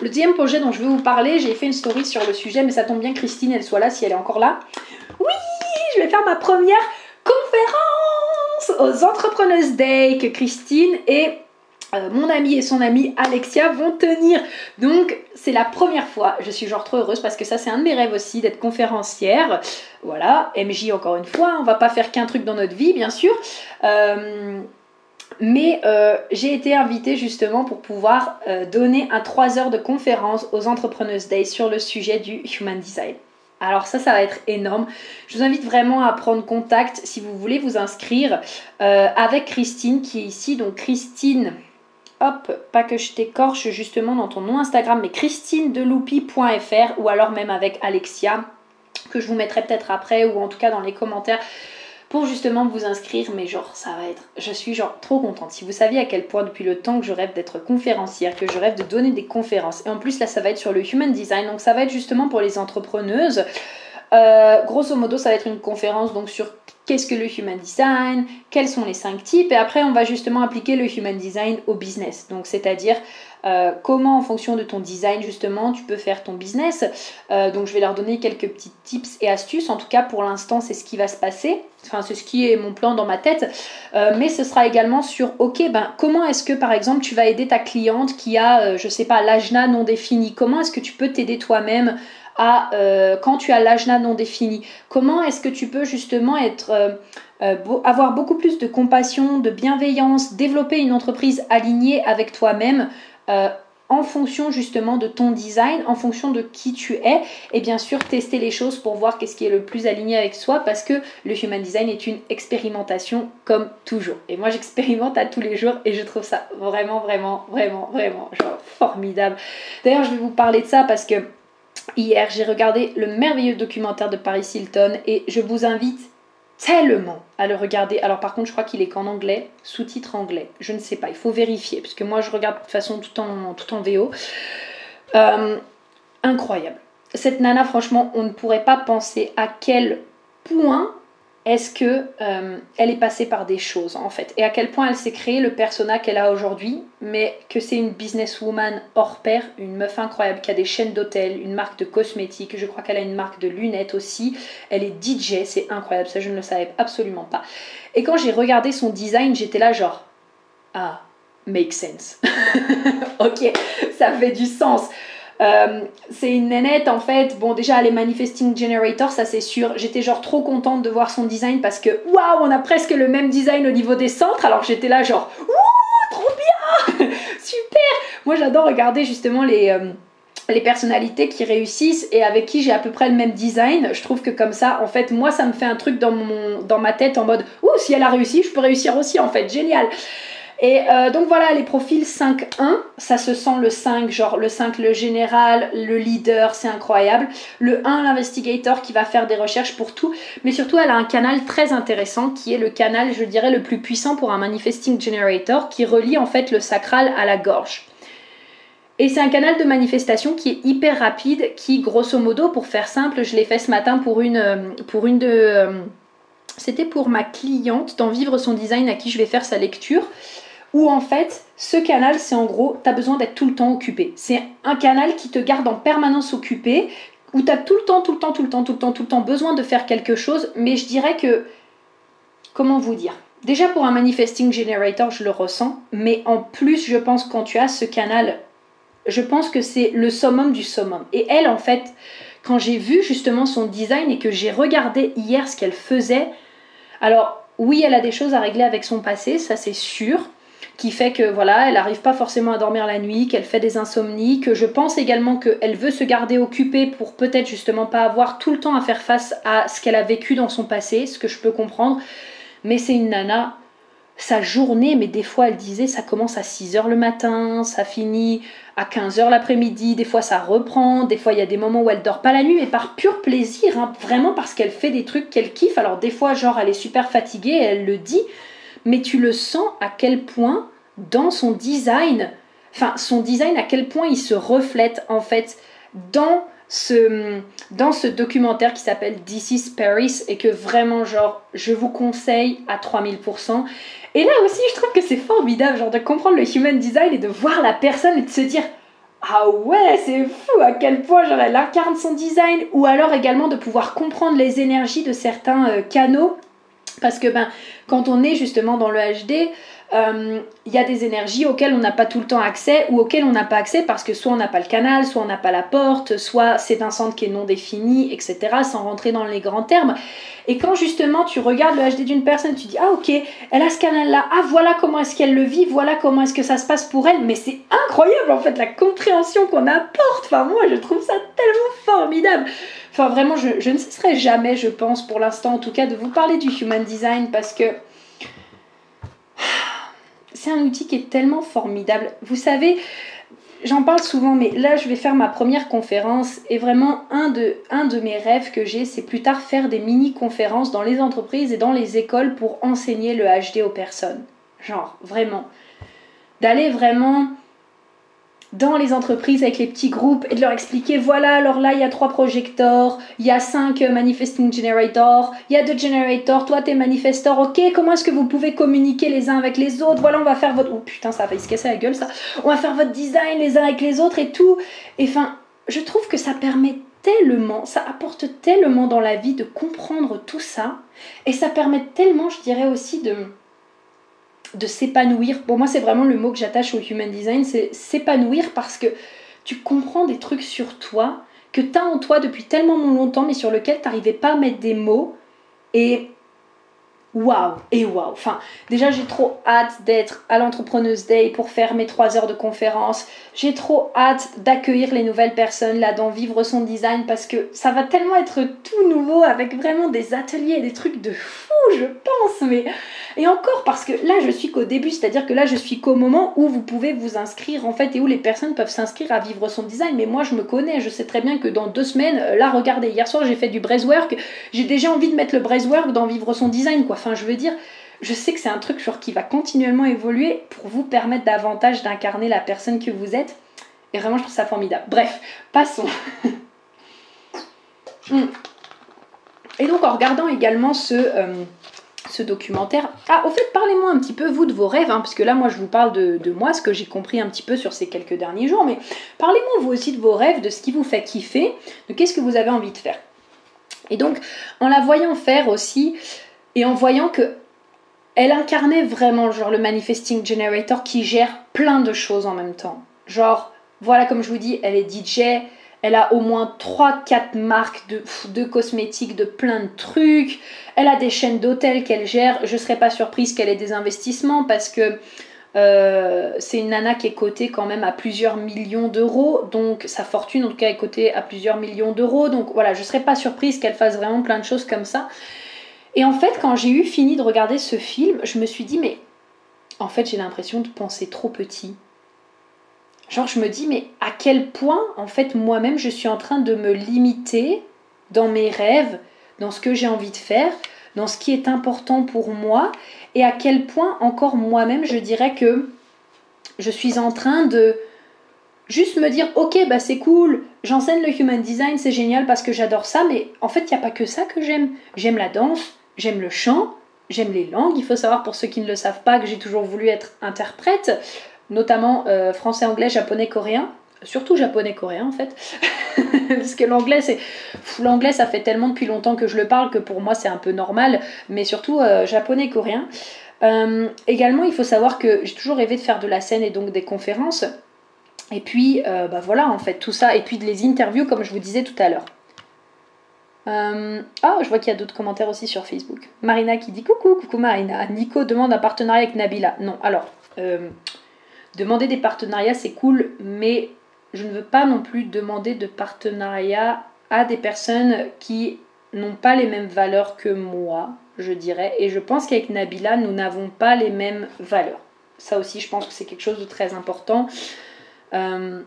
[SPEAKER 1] Le deuxième projet dont je veux vous parler, j'ai fait une story sur le sujet, mais ça tombe bien Christine, elle soit là si elle est encore là. Oui, je vais faire ma première conférence aux Entrepreneurs Day que Christine et euh, mon ami et son ami Alexia vont tenir. Donc c'est la première fois, je suis genre trop heureuse parce que ça c'est un de mes rêves aussi d'être conférencière. Voilà, MJ encore une fois, on va pas faire qu'un truc dans notre vie bien sûr. Euh, mais euh, j'ai été invitée justement pour pouvoir donner un 3 heures de conférence aux Entrepreneurs Day sur le sujet du Human Design. Alors ça, ça va être énorme. Je vous invite vraiment à prendre contact si vous voulez vous inscrire avec Christine qui est ici. Donc Christine, hop, pas que je t'écorche justement dans ton nom Instagram, mais christinedeloupi.fr ou alors même avec Alexia, que je vous mettrai peut-être après ou en tout cas dans les commentaires pour justement vous inscrire. Mais genre, ça va être. Je suis genre trop contente. Si vous saviez à quel point depuis le temps que je rêve d'être conférencière, que je rêve de donner des conférences, et en plus là, ça va être sur le human design, donc ça va être justement pour les entrepreneuses. Euh, grosso modo, ça va être une conférence donc sur qu'est-ce que le human design, quels sont les cinq types, et après on va justement appliquer le human design au business. Donc c'est-à-dire euh, comment en fonction de ton design justement tu peux faire ton business. Euh, donc je vais leur donner quelques petits tips et astuces. En tout cas pour l'instant c'est ce qui va se passer. Enfin c'est ce qui est mon plan dans ma tête. Euh, mais ce sera également sur ok ben comment est-ce que par exemple tu vas aider ta cliente qui a je sais pas l'ajna non défini. Comment est-ce que tu peux t'aider toi-même euh, quand tu as l'ajna non défini Comment est-ce que tu peux justement être, euh, euh, avoir beaucoup plus de compassion, de bienveillance, développer une entreprise alignée avec toi-même en fonction justement de ton design, en fonction de qui tu es, et bien sûr tester les choses pour voir qu'est-ce qui est le plus aligné avec soi, parce que le human design est une expérimentation comme toujours. Et moi j'expérimente à tous les jours et je trouve ça vraiment, vraiment, vraiment, vraiment genre formidable. D'ailleurs je vais vous parler de ça parce que Hier, j'ai regardé le merveilleux documentaire de Paris Hilton et je vous invite tellement à le regarder. Alors par contre, je crois qu'il est qu'en anglais, sous-titre anglais. Je ne sais pas, il faut vérifier puisque moi je regarde de toute façon tout en, tout en VO. Euh, incroyable. Cette nana, franchement, on ne pourrait pas penser à quel point est-ce que euh, elle est passée par des choses en fait? Et à quel point elle s'est créée le persona qu'elle a aujourd'hui mais que c'est une businesswoman hors pair une meuf incroyable qui a des chaînes d'hôtels une marque de cosmétiques je crois qu'elle a une marque de lunettes aussi. Elle est DJ c'est incroyable ça je ne le savais absolument pas. Et quand j'ai regardé son design j'étais là genre ah make sense. Ok ça fait du sens euh, c'est une nénette en fait. Bon, déjà, est Manifesting Generator, ça c'est sûr. J'étais genre trop contente de voir son design parce que waouh, on a presque le même design au niveau des centres. Alors j'étais là, genre, ouh, trop bien Super Moi j'adore regarder justement les. Euh, les personnalités qui réussissent et avec qui j'ai à peu près le même design, je trouve que comme ça, en fait, moi, ça me fait un truc dans, mon, dans ma tête en mode, ouh, si elle a réussi, je peux réussir aussi, en fait, génial. Et euh, donc voilà, les profils 5-1, ça se sent le 5, genre le 5, le général, le leader, c'est incroyable. Le 1, l'investigator qui va faire des recherches pour tout. Mais surtout, elle a un canal très intéressant qui est le canal, je dirais, le plus puissant pour un manifesting generator qui relie en fait le sacral à la gorge. Et c'est un canal de manifestation qui est hyper rapide, qui grosso modo, pour faire simple, je l'ai fait ce matin pour une, euh, pour une de... Euh, c'était pour ma cliente d'en vivre son design à qui je vais faire sa lecture où en fait, ce canal, c'est en gros, tu as besoin d'être tout le temps occupé. C'est un canal qui te garde en permanence occupé, où tu as tout le temps, tout le temps, tout le temps, tout le temps, tout le temps besoin de faire quelque chose, mais je dirais que, comment vous dire? Déjà pour un manifesting generator, je le ressens, mais en plus, je pense quand tu as ce canal, je pense que c'est le summum du summum. Et elle, en fait, quand j'ai vu justement son design et que j'ai regardé hier ce qu'elle faisait, alors oui, elle a des choses à régler avec son passé, ça c'est sûr, qui fait que voilà, elle n'arrive pas forcément à dormir la nuit, qu'elle fait des insomnies, que je pense également qu'elle veut se garder occupée pour peut-être justement pas avoir tout le temps à faire face à ce qu'elle a vécu dans son passé, ce que je peux comprendre. Mais c'est une nana, sa journée, mais des fois elle disait ça commence à 6h le matin, ça finit à 15h l'après-midi, des fois ça reprend, des fois il y a des moments où elle dort pas la nuit, mais par pur plaisir, hein, vraiment parce qu'elle fait des trucs qu'elle kiffe. Alors des fois genre elle est super fatiguée, elle le dit, mais tu le sens à quel point dans son design, enfin son design à quel point il se reflète en fait dans ce, documentaire qui s'appelle This is Paris et que vraiment genre je vous conseille à 3000%. Et là aussi je trouve que c'est formidable genre de comprendre le human design et de voir la personne et de se dire ah ouais, c'est fou à quel point genre, elle incarne son design, ou alors également de pouvoir comprendre les énergies de certains euh, canaux parce que ben, quand on est justement dans le HD, euh, il y a des énergies auxquelles on n'a pas tout le temps accès ou auxquelles on n'a pas accès parce que soit on n'a pas le canal, soit on n'a pas la porte, soit c'est un centre qui est non défini, etc. sans rentrer dans les grands termes. Et quand justement tu regardes le HD d'une personne, tu dis ah ok, elle a ce canal-là, ah voilà comment est-ce qu'elle le vit, voilà comment est-ce que ça se passe pour elle, mais c'est incroyable en fait la compréhension qu'on apporte. Enfin moi je trouve ça tellement formidable. Enfin vraiment je, ne cesserai jamais, je pense pour l'instant en tout cas, de vous parler du human design parce que c'est un outil qui est tellement formidable. Vous savez, j'en parle souvent, mais là je vais faire ma première conférence et vraiment un de, un de mes rêves que j'ai, c'est plus tard faire des mini-conférences dans les entreprises et dans les écoles pour enseigner le HD aux personnes. Genre, vraiment. D'aller vraiment dans les entreprises avec les petits groupes et de leur expliquer voilà alors là il y a trois projecteurs, il y a cinq euh, manifesting generators, il y a deux generators, toi t'es manifestor, ok comment est-ce que vous pouvez communiquer les uns avec les autres, voilà on va faire votre... Oh putain ça va se casser la gueule ça, on va faire votre design les uns avec les autres et tout. Et enfin je trouve que ça permet tellement, ça apporte tellement dans la vie de comprendre tout ça et ça permet tellement je dirais aussi de de s'épanouir. Pour moi, c'est vraiment le mot que j'attache au human design, c'est s'épanouir parce que tu comprends des trucs sur toi que tu as en toi depuis tellement longtemps, mais sur lequel tu n'arrivais pas à mettre des mots. Et waouh et waouh. Enfin, déjà, j'ai trop hâte d'être à l'Entrepreneuse Day pour faire mes trois heures de conférence. J'ai trop hâte d'accueillir les nouvelles personnes là, d'en vivre son design parce que ça va tellement être tout nouveau avec vraiment des ateliers et des trucs de fou, je pense. Mais et encore parce que là, je suis qu'au début, c'est-à-dire que là, je suis qu'au moment où vous pouvez vous inscrire en fait et où les personnes peuvent s'inscrire à vivre son design. Mais moi, je me connais, je sais très bien que dans deux semaines, euh, là, regardez, hier soir, j'ai fait du breastwork, j'ai déjà envie de mettre le breastwork dans vivre son design, quoi. Enfin, je veux dire, je sais que c'est un truc qui va continuellement évoluer pour vous permettre davantage d'incarner la personne que vous êtes. Et vraiment, je trouve ça formidable. Bref, passons. Hmm. Et donc, en regardant également ce. Euh, ce documentaire. Ah, au fait, parlez-moi un petit peu, vous, de vos rêves, hein, parce que là, moi, je vous parle de, moi, ce que j'ai compris un petit peu sur ces quelques derniers jours, mais parlez-moi, vous aussi, de vos rêves, de ce qui vous fait kiffer, de qu'est-ce que vous avez envie de faire. Et donc, en la voyant faire aussi, et en voyant que elle incarnait vraiment, genre, le manifesting generator qui gère plein de choses en même temps. Genre, voilà, comme je vous dis, elle est DJ, elle a au moins 3-4 marques de, cosmétiques, de plein de trucs. Elle a des chaînes d'hôtels qu'elle gère. Je ne serais pas surprise qu'elle ait des investissements parce que euh, c'est une nana qui est cotée quand même à plusieurs millions d'euros. Donc sa fortune en tout cas est cotée à plusieurs millions d'euros. Donc voilà, je ne serais pas surprise qu'elle fasse vraiment plein de choses comme ça. Et en fait, quand j'ai eu fini de regarder ce film, je me suis dit, mais en fait, j'ai l'impression de penser trop petit. Genre, je me dis, mais à quel point, en fait, moi-même, je suis en train de me limiter dans mes rêves, dans ce que j'ai envie de faire, dans ce qui est important pour moi, et à quel point, encore moi-même, je dirais que je suis en train de juste me dire, ok, bah c'est cool, j'enseigne le human design, c'est génial parce que j'adore ça, mais en fait, il n'y a pas que ça que j'aime. J'aime la danse, j'aime le chant, j'aime les langues. Il faut savoir, pour ceux qui ne le savent pas, que j'ai toujours voulu être interprète notamment euh, français, anglais, japonais, coréen. Surtout japonais, coréen en fait. Parce que l'anglais, c'est. L'anglais, ça fait tellement depuis longtemps que je le parle que pour moi, c'est un peu normal. Mais surtout euh, japonais, coréen. Euh, également, il faut savoir que j'ai toujours rêvé de faire de la scène et donc des conférences. Et puis, bah voilà, en fait, tout ça. Et puis de les interviews, comme je vous disais tout à l'heure. Ah, je vois qu'il y a d'autres commentaires aussi sur Facebook. Marina qui dit coucou, coucou Marina. Nico demande un partenariat avec Nabila. Non, alors, Demander des partenariats, c'est cool, mais je ne veux pas non plus demander de partenariat à des personnes qui n'ont pas les mêmes valeurs que moi, je dirais. Et je pense qu'avec Nabila, nous n'avons pas les mêmes valeurs. Ça aussi, je pense que c'est quelque chose de très important. Euh,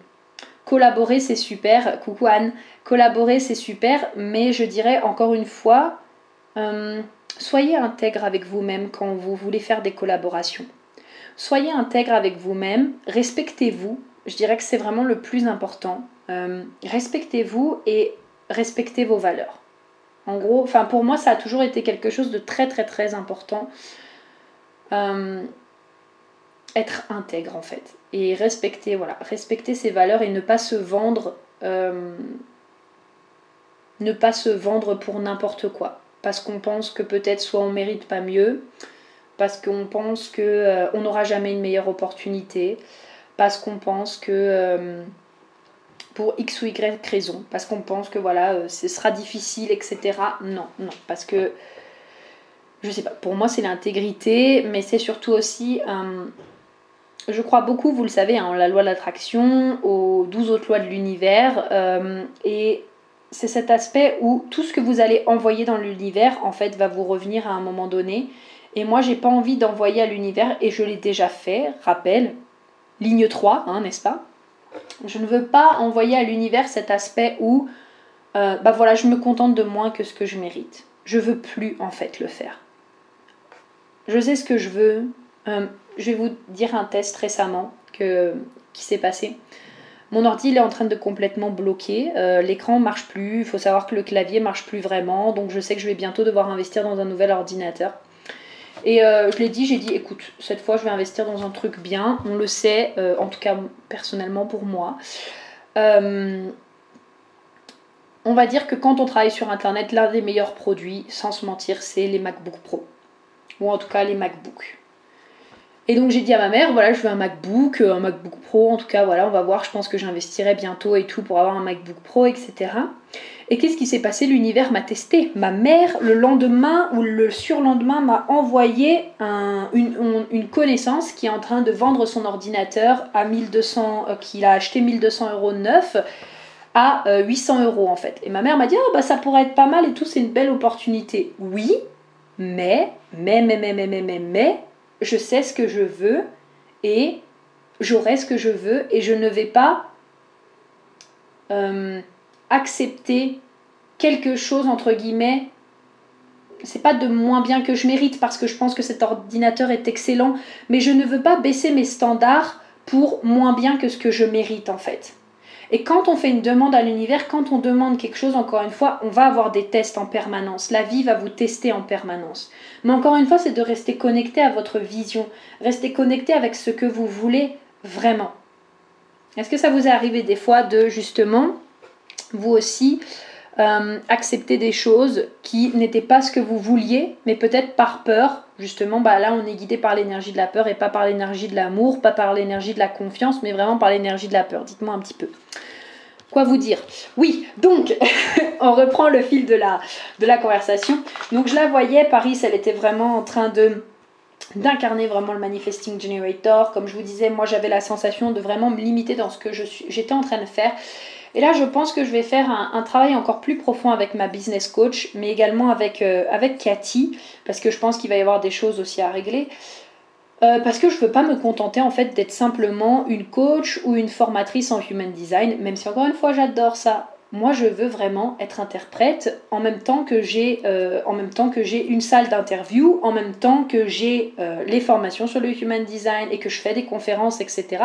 [SPEAKER 1] collaborer, c'est super. Coucou Anne. Collaborer, c'est super, mais je dirais encore une fois, euh, soyez intègre avec vous-même quand vous voulez faire des collaborations. Soyez intègre avec vous-même, respectez-vous. Je dirais que c'est vraiment le plus important. Euh, respectez-vous et respectez vos valeurs. En gros, pour moi, ça a toujours été quelque chose de très très très important. Euh, être intègre en fait et respecter voilà respecter ses valeurs et ne pas se vendre euh, ne pas se vendre pour n'importe quoi parce qu'on pense que peut-être soit on mérite pas mieux parce qu'on pense que euh, on n'aura jamais une meilleure opportunité, parce qu'on pense que euh, pour X ou Y raison, parce qu'on pense que voilà, ce sera difficile, etc. Non, non, parce que je sais pas, pour moi c'est l'intégrité, mais c'est surtout aussi je crois beaucoup, vous le savez, hein, la loi de l'attraction, aux 12 autres lois de l'univers, et c'est cet aspect où tout ce que vous allez envoyer dans l'univers, en fait, va vous revenir à un moment donné. Et moi, j'ai pas envie d'envoyer à l'univers, et je l'ai déjà fait, rappel, ligne 3, hein, n'est-ce pas? Je ne veux pas envoyer à l'univers cet aspect où, euh, bah voilà, je me contente de moins que ce que je mérite. Je veux plus, en fait, le faire. Je sais ce que je veux. Euh, je vais vous dire un test récemment que, qui s'est passé. Mon ordi est en train de complètement bloquer. Euh, l'écran marche plus. Il faut savoir que le clavier marche plus vraiment. Donc je sais que je vais bientôt devoir investir dans un nouvel ordinateur. Et euh, je l'ai dit, j'ai dit, écoute, cette fois je vais investir dans un truc bien, on le sait, euh, en tout cas personnellement pour moi. On va dire que quand on travaille sur Internet, l'un des meilleurs produits, sans se mentir, c'est les MacBook Pro. Ou en tout cas les MacBooks. Et donc j'ai dit à ma mère, voilà, je veux un MacBook, un MacBook Pro, en tout cas, voilà, on va voir, je pense que j'investirai bientôt et tout pour avoir un MacBook Pro, etc. Et qu'est-ce qui s'est passé? L'univers m'a testé. Ma mère, le lendemain ou le surlendemain, m'a envoyé une, connaissance qui est en train de vendre son ordinateur à 1200, euh, qu'il a acheté 1200 euros neuf à 800 euh, euros en fait. Et ma mère m'a dit, ah, bah, ça pourrait être pas mal et tout, c'est une belle opportunité. Oui, mais, mais, mais, mais, mais, mais, mais, mais, je sais ce que je veux et j'aurai ce que je veux et je ne vais pas... Euh, accepter quelque chose entre guillemets c'est pas de moins bien que je mérite parce que je pense que cet ordinateur est excellent, mais je ne veux pas baisser mes standards pour moins bien que ce que je mérite en fait. Et quand on fait une demande à l'univers, quand on demande quelque chose, encore une fois, on va avoir des tests en permanence. La vie va vous tester en permanence. Mais encore une fois, c'est de rester connecté à votre vision, rester connecté avec ce que vous voulez vraiment. Est-ce que ça vous est arrivé des fois de justement vous aussi euh, accepter des choses qui n'étaient pas ce que vous vouliez, mais peut-être par peur. Justement, bah là, on est guidé par l'énergie de la peur et pas par l'énergie de l'amour, pas par l'énergie de la confiance, mais vraiment par l'énergie de la peur. Dites-moi un petit peu. Quoi vous dire? Oui, donc, on reprend le fil de la, conversation. Donc, je la voyais, Paris, elle était vraiment en train de d'incarner vraiment le manifesting generator comme je vous disais moi j'avais la sensation de vraiment me limiter dans ce que j'étais en train de faire et là, je pense que je vais faire un, travail encore plus profond avec ma business coach, mais également avec, euh, avec Cathy, parce que je pense qu'il va y avoir des choses aussi à régler. Euh, parce que je ne veux pas me contenter en fait d'être simplement une coach ou une formatrice en human design, même si encore une fois j'adore ça. Moi, je veux vraiment être interprète en même temps que j'ai, euh, en même temps que j'ai une salle d'interview, en même temps que j'ai les formations sur le human design et que je fais des conférences, etc.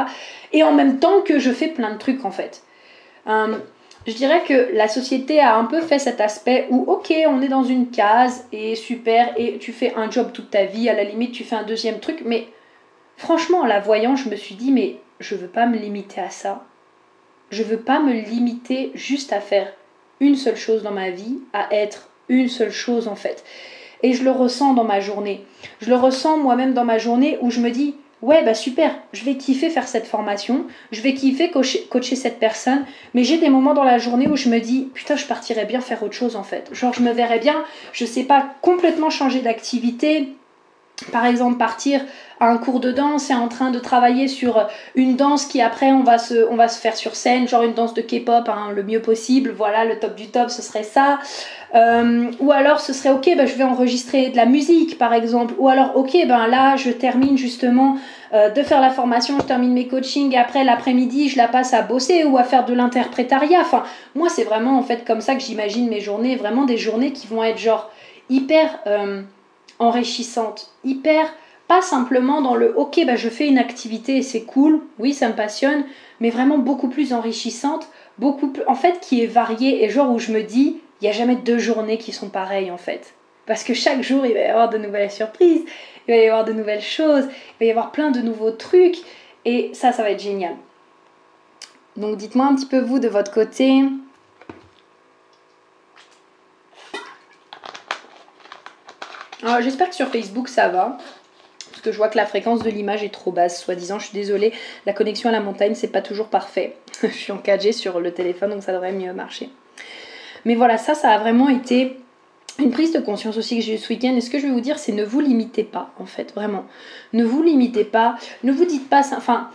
[SPEAKER 1] Et en même temps que je fais plein de trucs en fait. Euh, je dirais que la société a un peu fait cet aspect où, ok, on est dans une case et super, et tu fais un job toute ta vie, à la limite, tu fais un deuxième truc, mais franchement, en la voyant, je me suis dit, mais je veux pas me limiter à ça. Je veux pas me limiter juste à faire une seule chose dans ma vie, à être une seule chose en fait. Et je le ressens dans ma journée. Je le ressens moi-même dans ma journée où je me dis, ouais, bah super, je vais kiffer faire cette formation, je vais kiffer coacher, cette personne, mais j'ai des moments dans la journée où je me dis, putain, je partirais bien faire autre chose en fait. Genre, je me verrais bien, je sais pas, complètement changer d'activité, par exemple partir à un cours de danse et en train de travailler sur une danse qui après on va se, faire sur scène, genre une danse de K-pop hein, le mieux possible, voilà le top du top ce serait ça. Euh, ou alors ce serait ok, ben, je vais enregistrer de la musique par exemple. Ou alors ok, ben là je termine justement euh, de faire la formation, je termine mes coachings et après l'après-midi je la passe à bosser ou à faire de l'interprétariat. Enfin, moi c'est vraiment en fait comme ça que j'imagine mes journées, vraiment des journées qui vont être genre hyper euh, enrichissantes, hyper pas simplement dans le ok, ben, je fais une activité et c'est cool, oui ça me passionne, mais vraiment beaucoup plus enrichissante, beaucoup en fait qui est variée et genre où je me dis il n'y a jamais deux journées qui sont pareilles en fait. Parce que chaque jour, il va y avoir de nouvelles surprises, il va y avoir de nouvelles choses, il va y avoir plein de nouveaux trucs. Et ça, ça va être génial. Donc dites-moi un petit peu vous de votre côté. J'espère que sur Facebook ça va. que je vois que la fréquence de l'image est trop basse, soi-disant. Je suis désolée, la connexion à la montagne, c'est pas toujours parfait. je suis en 4G sur le téléphone, donc ça devrait mieux marcher. Mais voilà, ça, ça a vraiment été une prise de conscience aussi que j'ai eu ce week-end. Et ce que je vais vous dire, c'est ne vous limitez pas, en fait, vraiment. Ne vous limitez pas, ne vous dites pas, enfin,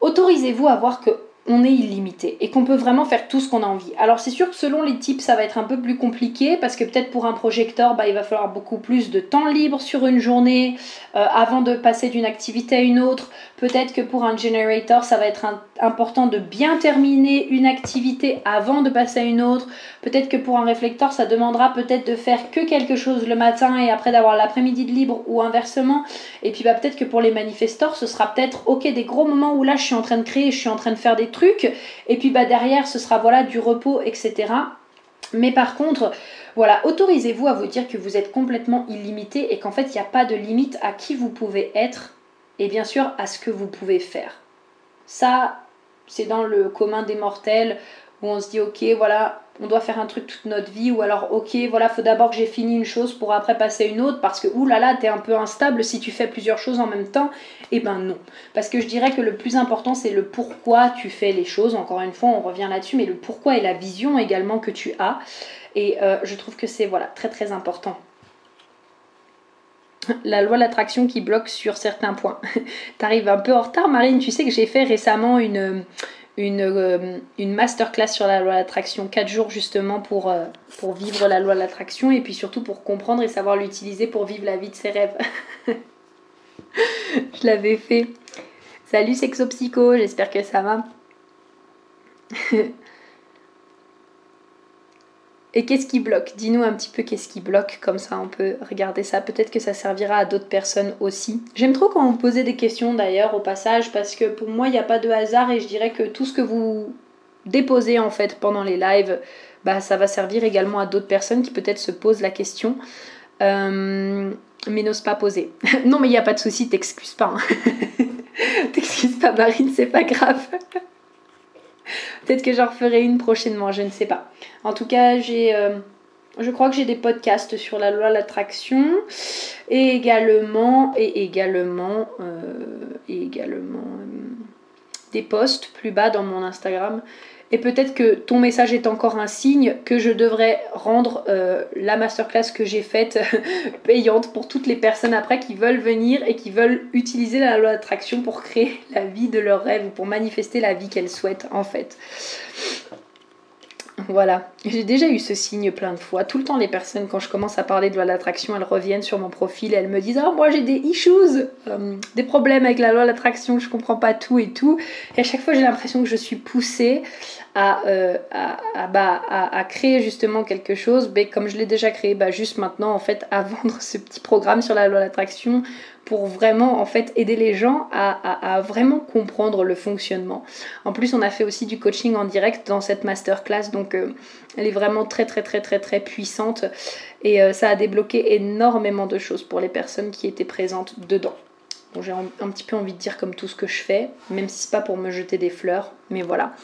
[SPEAKER 1] autorisez-vous à voir que on est illimité et qu'on peut vraiment faire tout ce qu'on a envie. Alors c'est sûr que selon les types ça va être un peu plus compliqué parce que peut-être pour un projecteur bah, il va falloir beaucoup plus de temps libre sur une journée euh, avant de passer d'une activité à une autre. Peut-être que pour un generator ça va être important de bien terminer une activité avant de passer à une autre. Peut-être que pour un réflecteur ça demandera peut-être de faire que quelque chose le matin et après d'avoir l'après-midi libre ou inversement. Et puis bah, peut-être que pour les manifestors ce sera peut-être ok des gros moments où là je suis en train de créer, je suis en train de faire des trucs. Et puis bah, derrière, ce sera voilà du repos, etc. Mais par contre, voilà, autorisez-vous à vous dire que vous êtes complètement illimité et qu'en fait, il n'y a pas de limite à qui vous pouvez être et bien sûr à ce que vous pouvez faire. Ça, c'est dans le commun des mortels où on se dit, ok, voilà, on doit faire un truc toute notre vie, ou alors ok, voilà, faut d'abord que j'ai fini une chose pour après passer une autre, parce que oulala, t'es un peu instable si tu fais plusieurs choses en même temps. Eh ben non. Parce que je dirais que le plus important, c'est le pourquoi tu fais les choses. Encore une fois, on revient là-dessus, mais le pourquoi et la vision également que tu as. Et euh, je trouve que c'est voilà, très très important la loi de l'attraction qui bloque sur certains points. T'arrives un peu en retard, Marine. Tu sais que j'ai fait récemment une, une, euh, une masterclass sur la loi de l'attraction, 4 jours justement pour, euh, pour vivre la loi de l'attraction et puis surtout pour comprendre et savoir l'utiliser pour vivre la vie de ses rêves. Je l'avais fait. Salut Sexopsycho, j'espère que ça va. Et qu'est-ce qui bloque? Dis-nous un petit peu qu'est-ce qui bloque, comme ça on peut regarder ça. Peut-être que ça servira à d'autres personnes aussi. J'aime trop quand on posait des questions d'ailleurs au passage, parce que pour moi il n'y a pas de hasard et je dirais que tout ce que vous déposez en fait pendant les lives, bah, ça va servir également à d'autres personnes qui peut-être se posent la question. Euh, mais n'osent pas poser. non mais il n'y a pas de souci, t'excuses pas. Hein. t'excuses pas Marine, c'est pas grave. Peut-être que j'en referai une prochainement, je ne sais pas. En tout cas, euh, je crois que j'ai des podcasts sur la loi de l'attraction et également, et également, euh, également euh, des posts plus bas dans mon Instagram et peut-être que ton message est encore un signe que je devrais rendre euh, la masterclass que j'ai faite payante pour toutes les personnes après qui veulent venir et qui veulent utiliser la loi d'attraction pour créer la vie de leurs rêves ou pour manifester la vie qu'elles souhaitent en fait. Voilà, j'ai déjà eu ce signe plein de fois. Tout le temps, les personnes, quand je commence à parler de loi d'attraction, elles reviennent sur mon profil et elles me disent Ah, moi j'ai des issues, euh, des problèmes avec la loi d'attraction, je comprends pas tout et tout. Et à chaque fois, j'ai l'impression que je suis poussée à, euh, bah, créer justement quelque chose, mais comme je l'ai déjà créé, bah, juste maintenant, en fait, à vendre ce petit programme sur la loi d'attraction pour vraiment en fait aider les gens à, vraiment comprendre le fonctionnement. En plus, on a fait aussi du coaching en direct dans cette masterclass, donc euh, elle est vraiment très très très très très puissante et euh, ça a débloqué énormément de choses pour les personnes qui étaient présentes dedans. J'ai un, petit peu envie de dire comme tout ce que je fais, même si c'est pas pour me jeter des fleurs, mais voilà.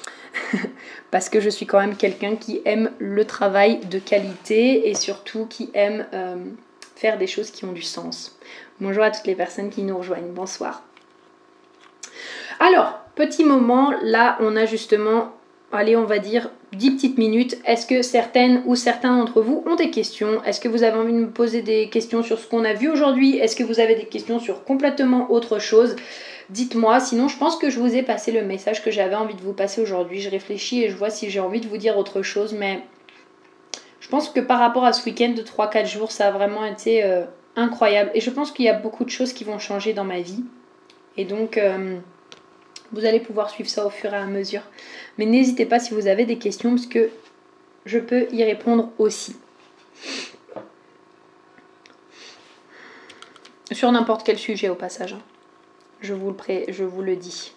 [SPEAKER 1] Parce que je suis quand même quelqu'un qui aime le travail de qualité et surtout qui aime euh, faire des choses qui ont du sens. Bonjour à toutes les personnes qui nous rejoignent. Bonsoir. Alors, petit moment, là on a justement, allez on va dire 10 petites minutes. Est-ce que certaines ou certains d'entre vous ont des questions? Est-ce que vous avez envie de me poser des questions sur ce qu'on a vu aujourd'hui? Est-ce que vous avez des questions sur complètement autre chose? Dites-moi, sinon je pense que je vous ai passé le message que j'avais envie de vous passer aujourd'hui. Je réfléchis et je vois si j'ai envie de vous dire autre chose, mais je pense que par rapport à ce week-end de 3-4 jours, ça a vraiment été... Euh, incroyable. Et je pense qu'il y a beaucoup de choses qui vont changer dans ma vie. Et donc, euh, vous allez pouvoir suivre ça au fur et à mesure. Mais n'hésitez pas si vous avez des questions, parce que je peux y répondre aussi. Sur n'importe quel sujet au passage. Hein. Je vous le, je vous le dis.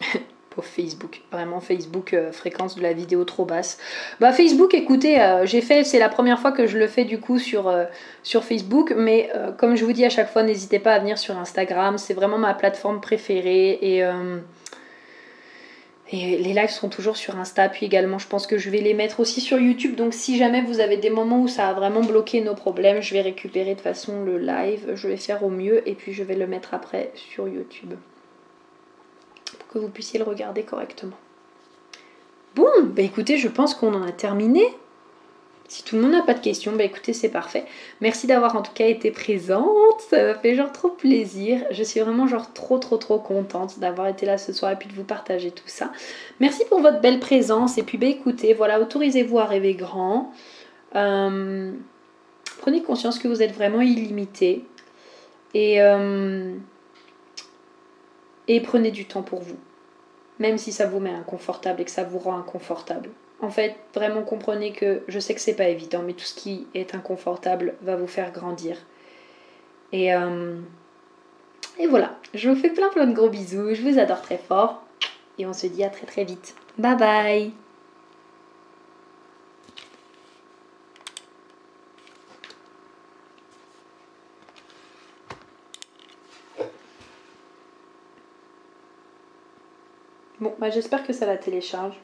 [SPEAKER 1] Facebook. Vraiment Facebook, euh, fréquence de la vidéo trop basse. Bah Facebook, écoutez, euh, j'ai fait, c'est la première fois que je le fais du coup sur, euh, sur Facebook, mais comme je vous dis à chaque fois, n'hésitez pas à venir sur Instagram, c'est vraiment ma plateforme préférée et Et les lives seront toujours sur Insta, puis également je pense que je vais les mettre aussi sur YouTube. Donc si jamais vous avez des moments où ça a vraiment bloqué nos problèmes, je vais récupérer de façon le live, je vais faire au mieux et puis je vais le mettre après sur YouTube. Que vous puissiez le regarder correctement. Bon, bah écoutez, je pense qu'on en a terminé. Si tout le monde n'a pas de questions, bah écoutez, c'est parfait. Merci d'avoir en tout cas été présente. Ça m'a fait genre trop plaisir. Je suis vraiment genre trop trop trop contente d'avoir été là ce soir et puis de vous partager tout ça. Merci pour votre belle présence. Et puis bah écoutez, voilà, autorisez-vous à rêver grand. Euh, prenez conscience que vous êtes vraiment illimité. Et, euh, et prenez du temps pour vous. Même si ça vous met inconfortable et que ça vous rend inconfortable. En fait, vraiment comprenez que je sais que c'est pas évident, mais tout ce qui est inconfortable va vous faire grandir. Et, euh, et voilà, je vous fais plein plein de gros bisous, je vous adore très fort et on se dit à très très vite. Bye bye Bon, bah j'espère que ça la télécharge.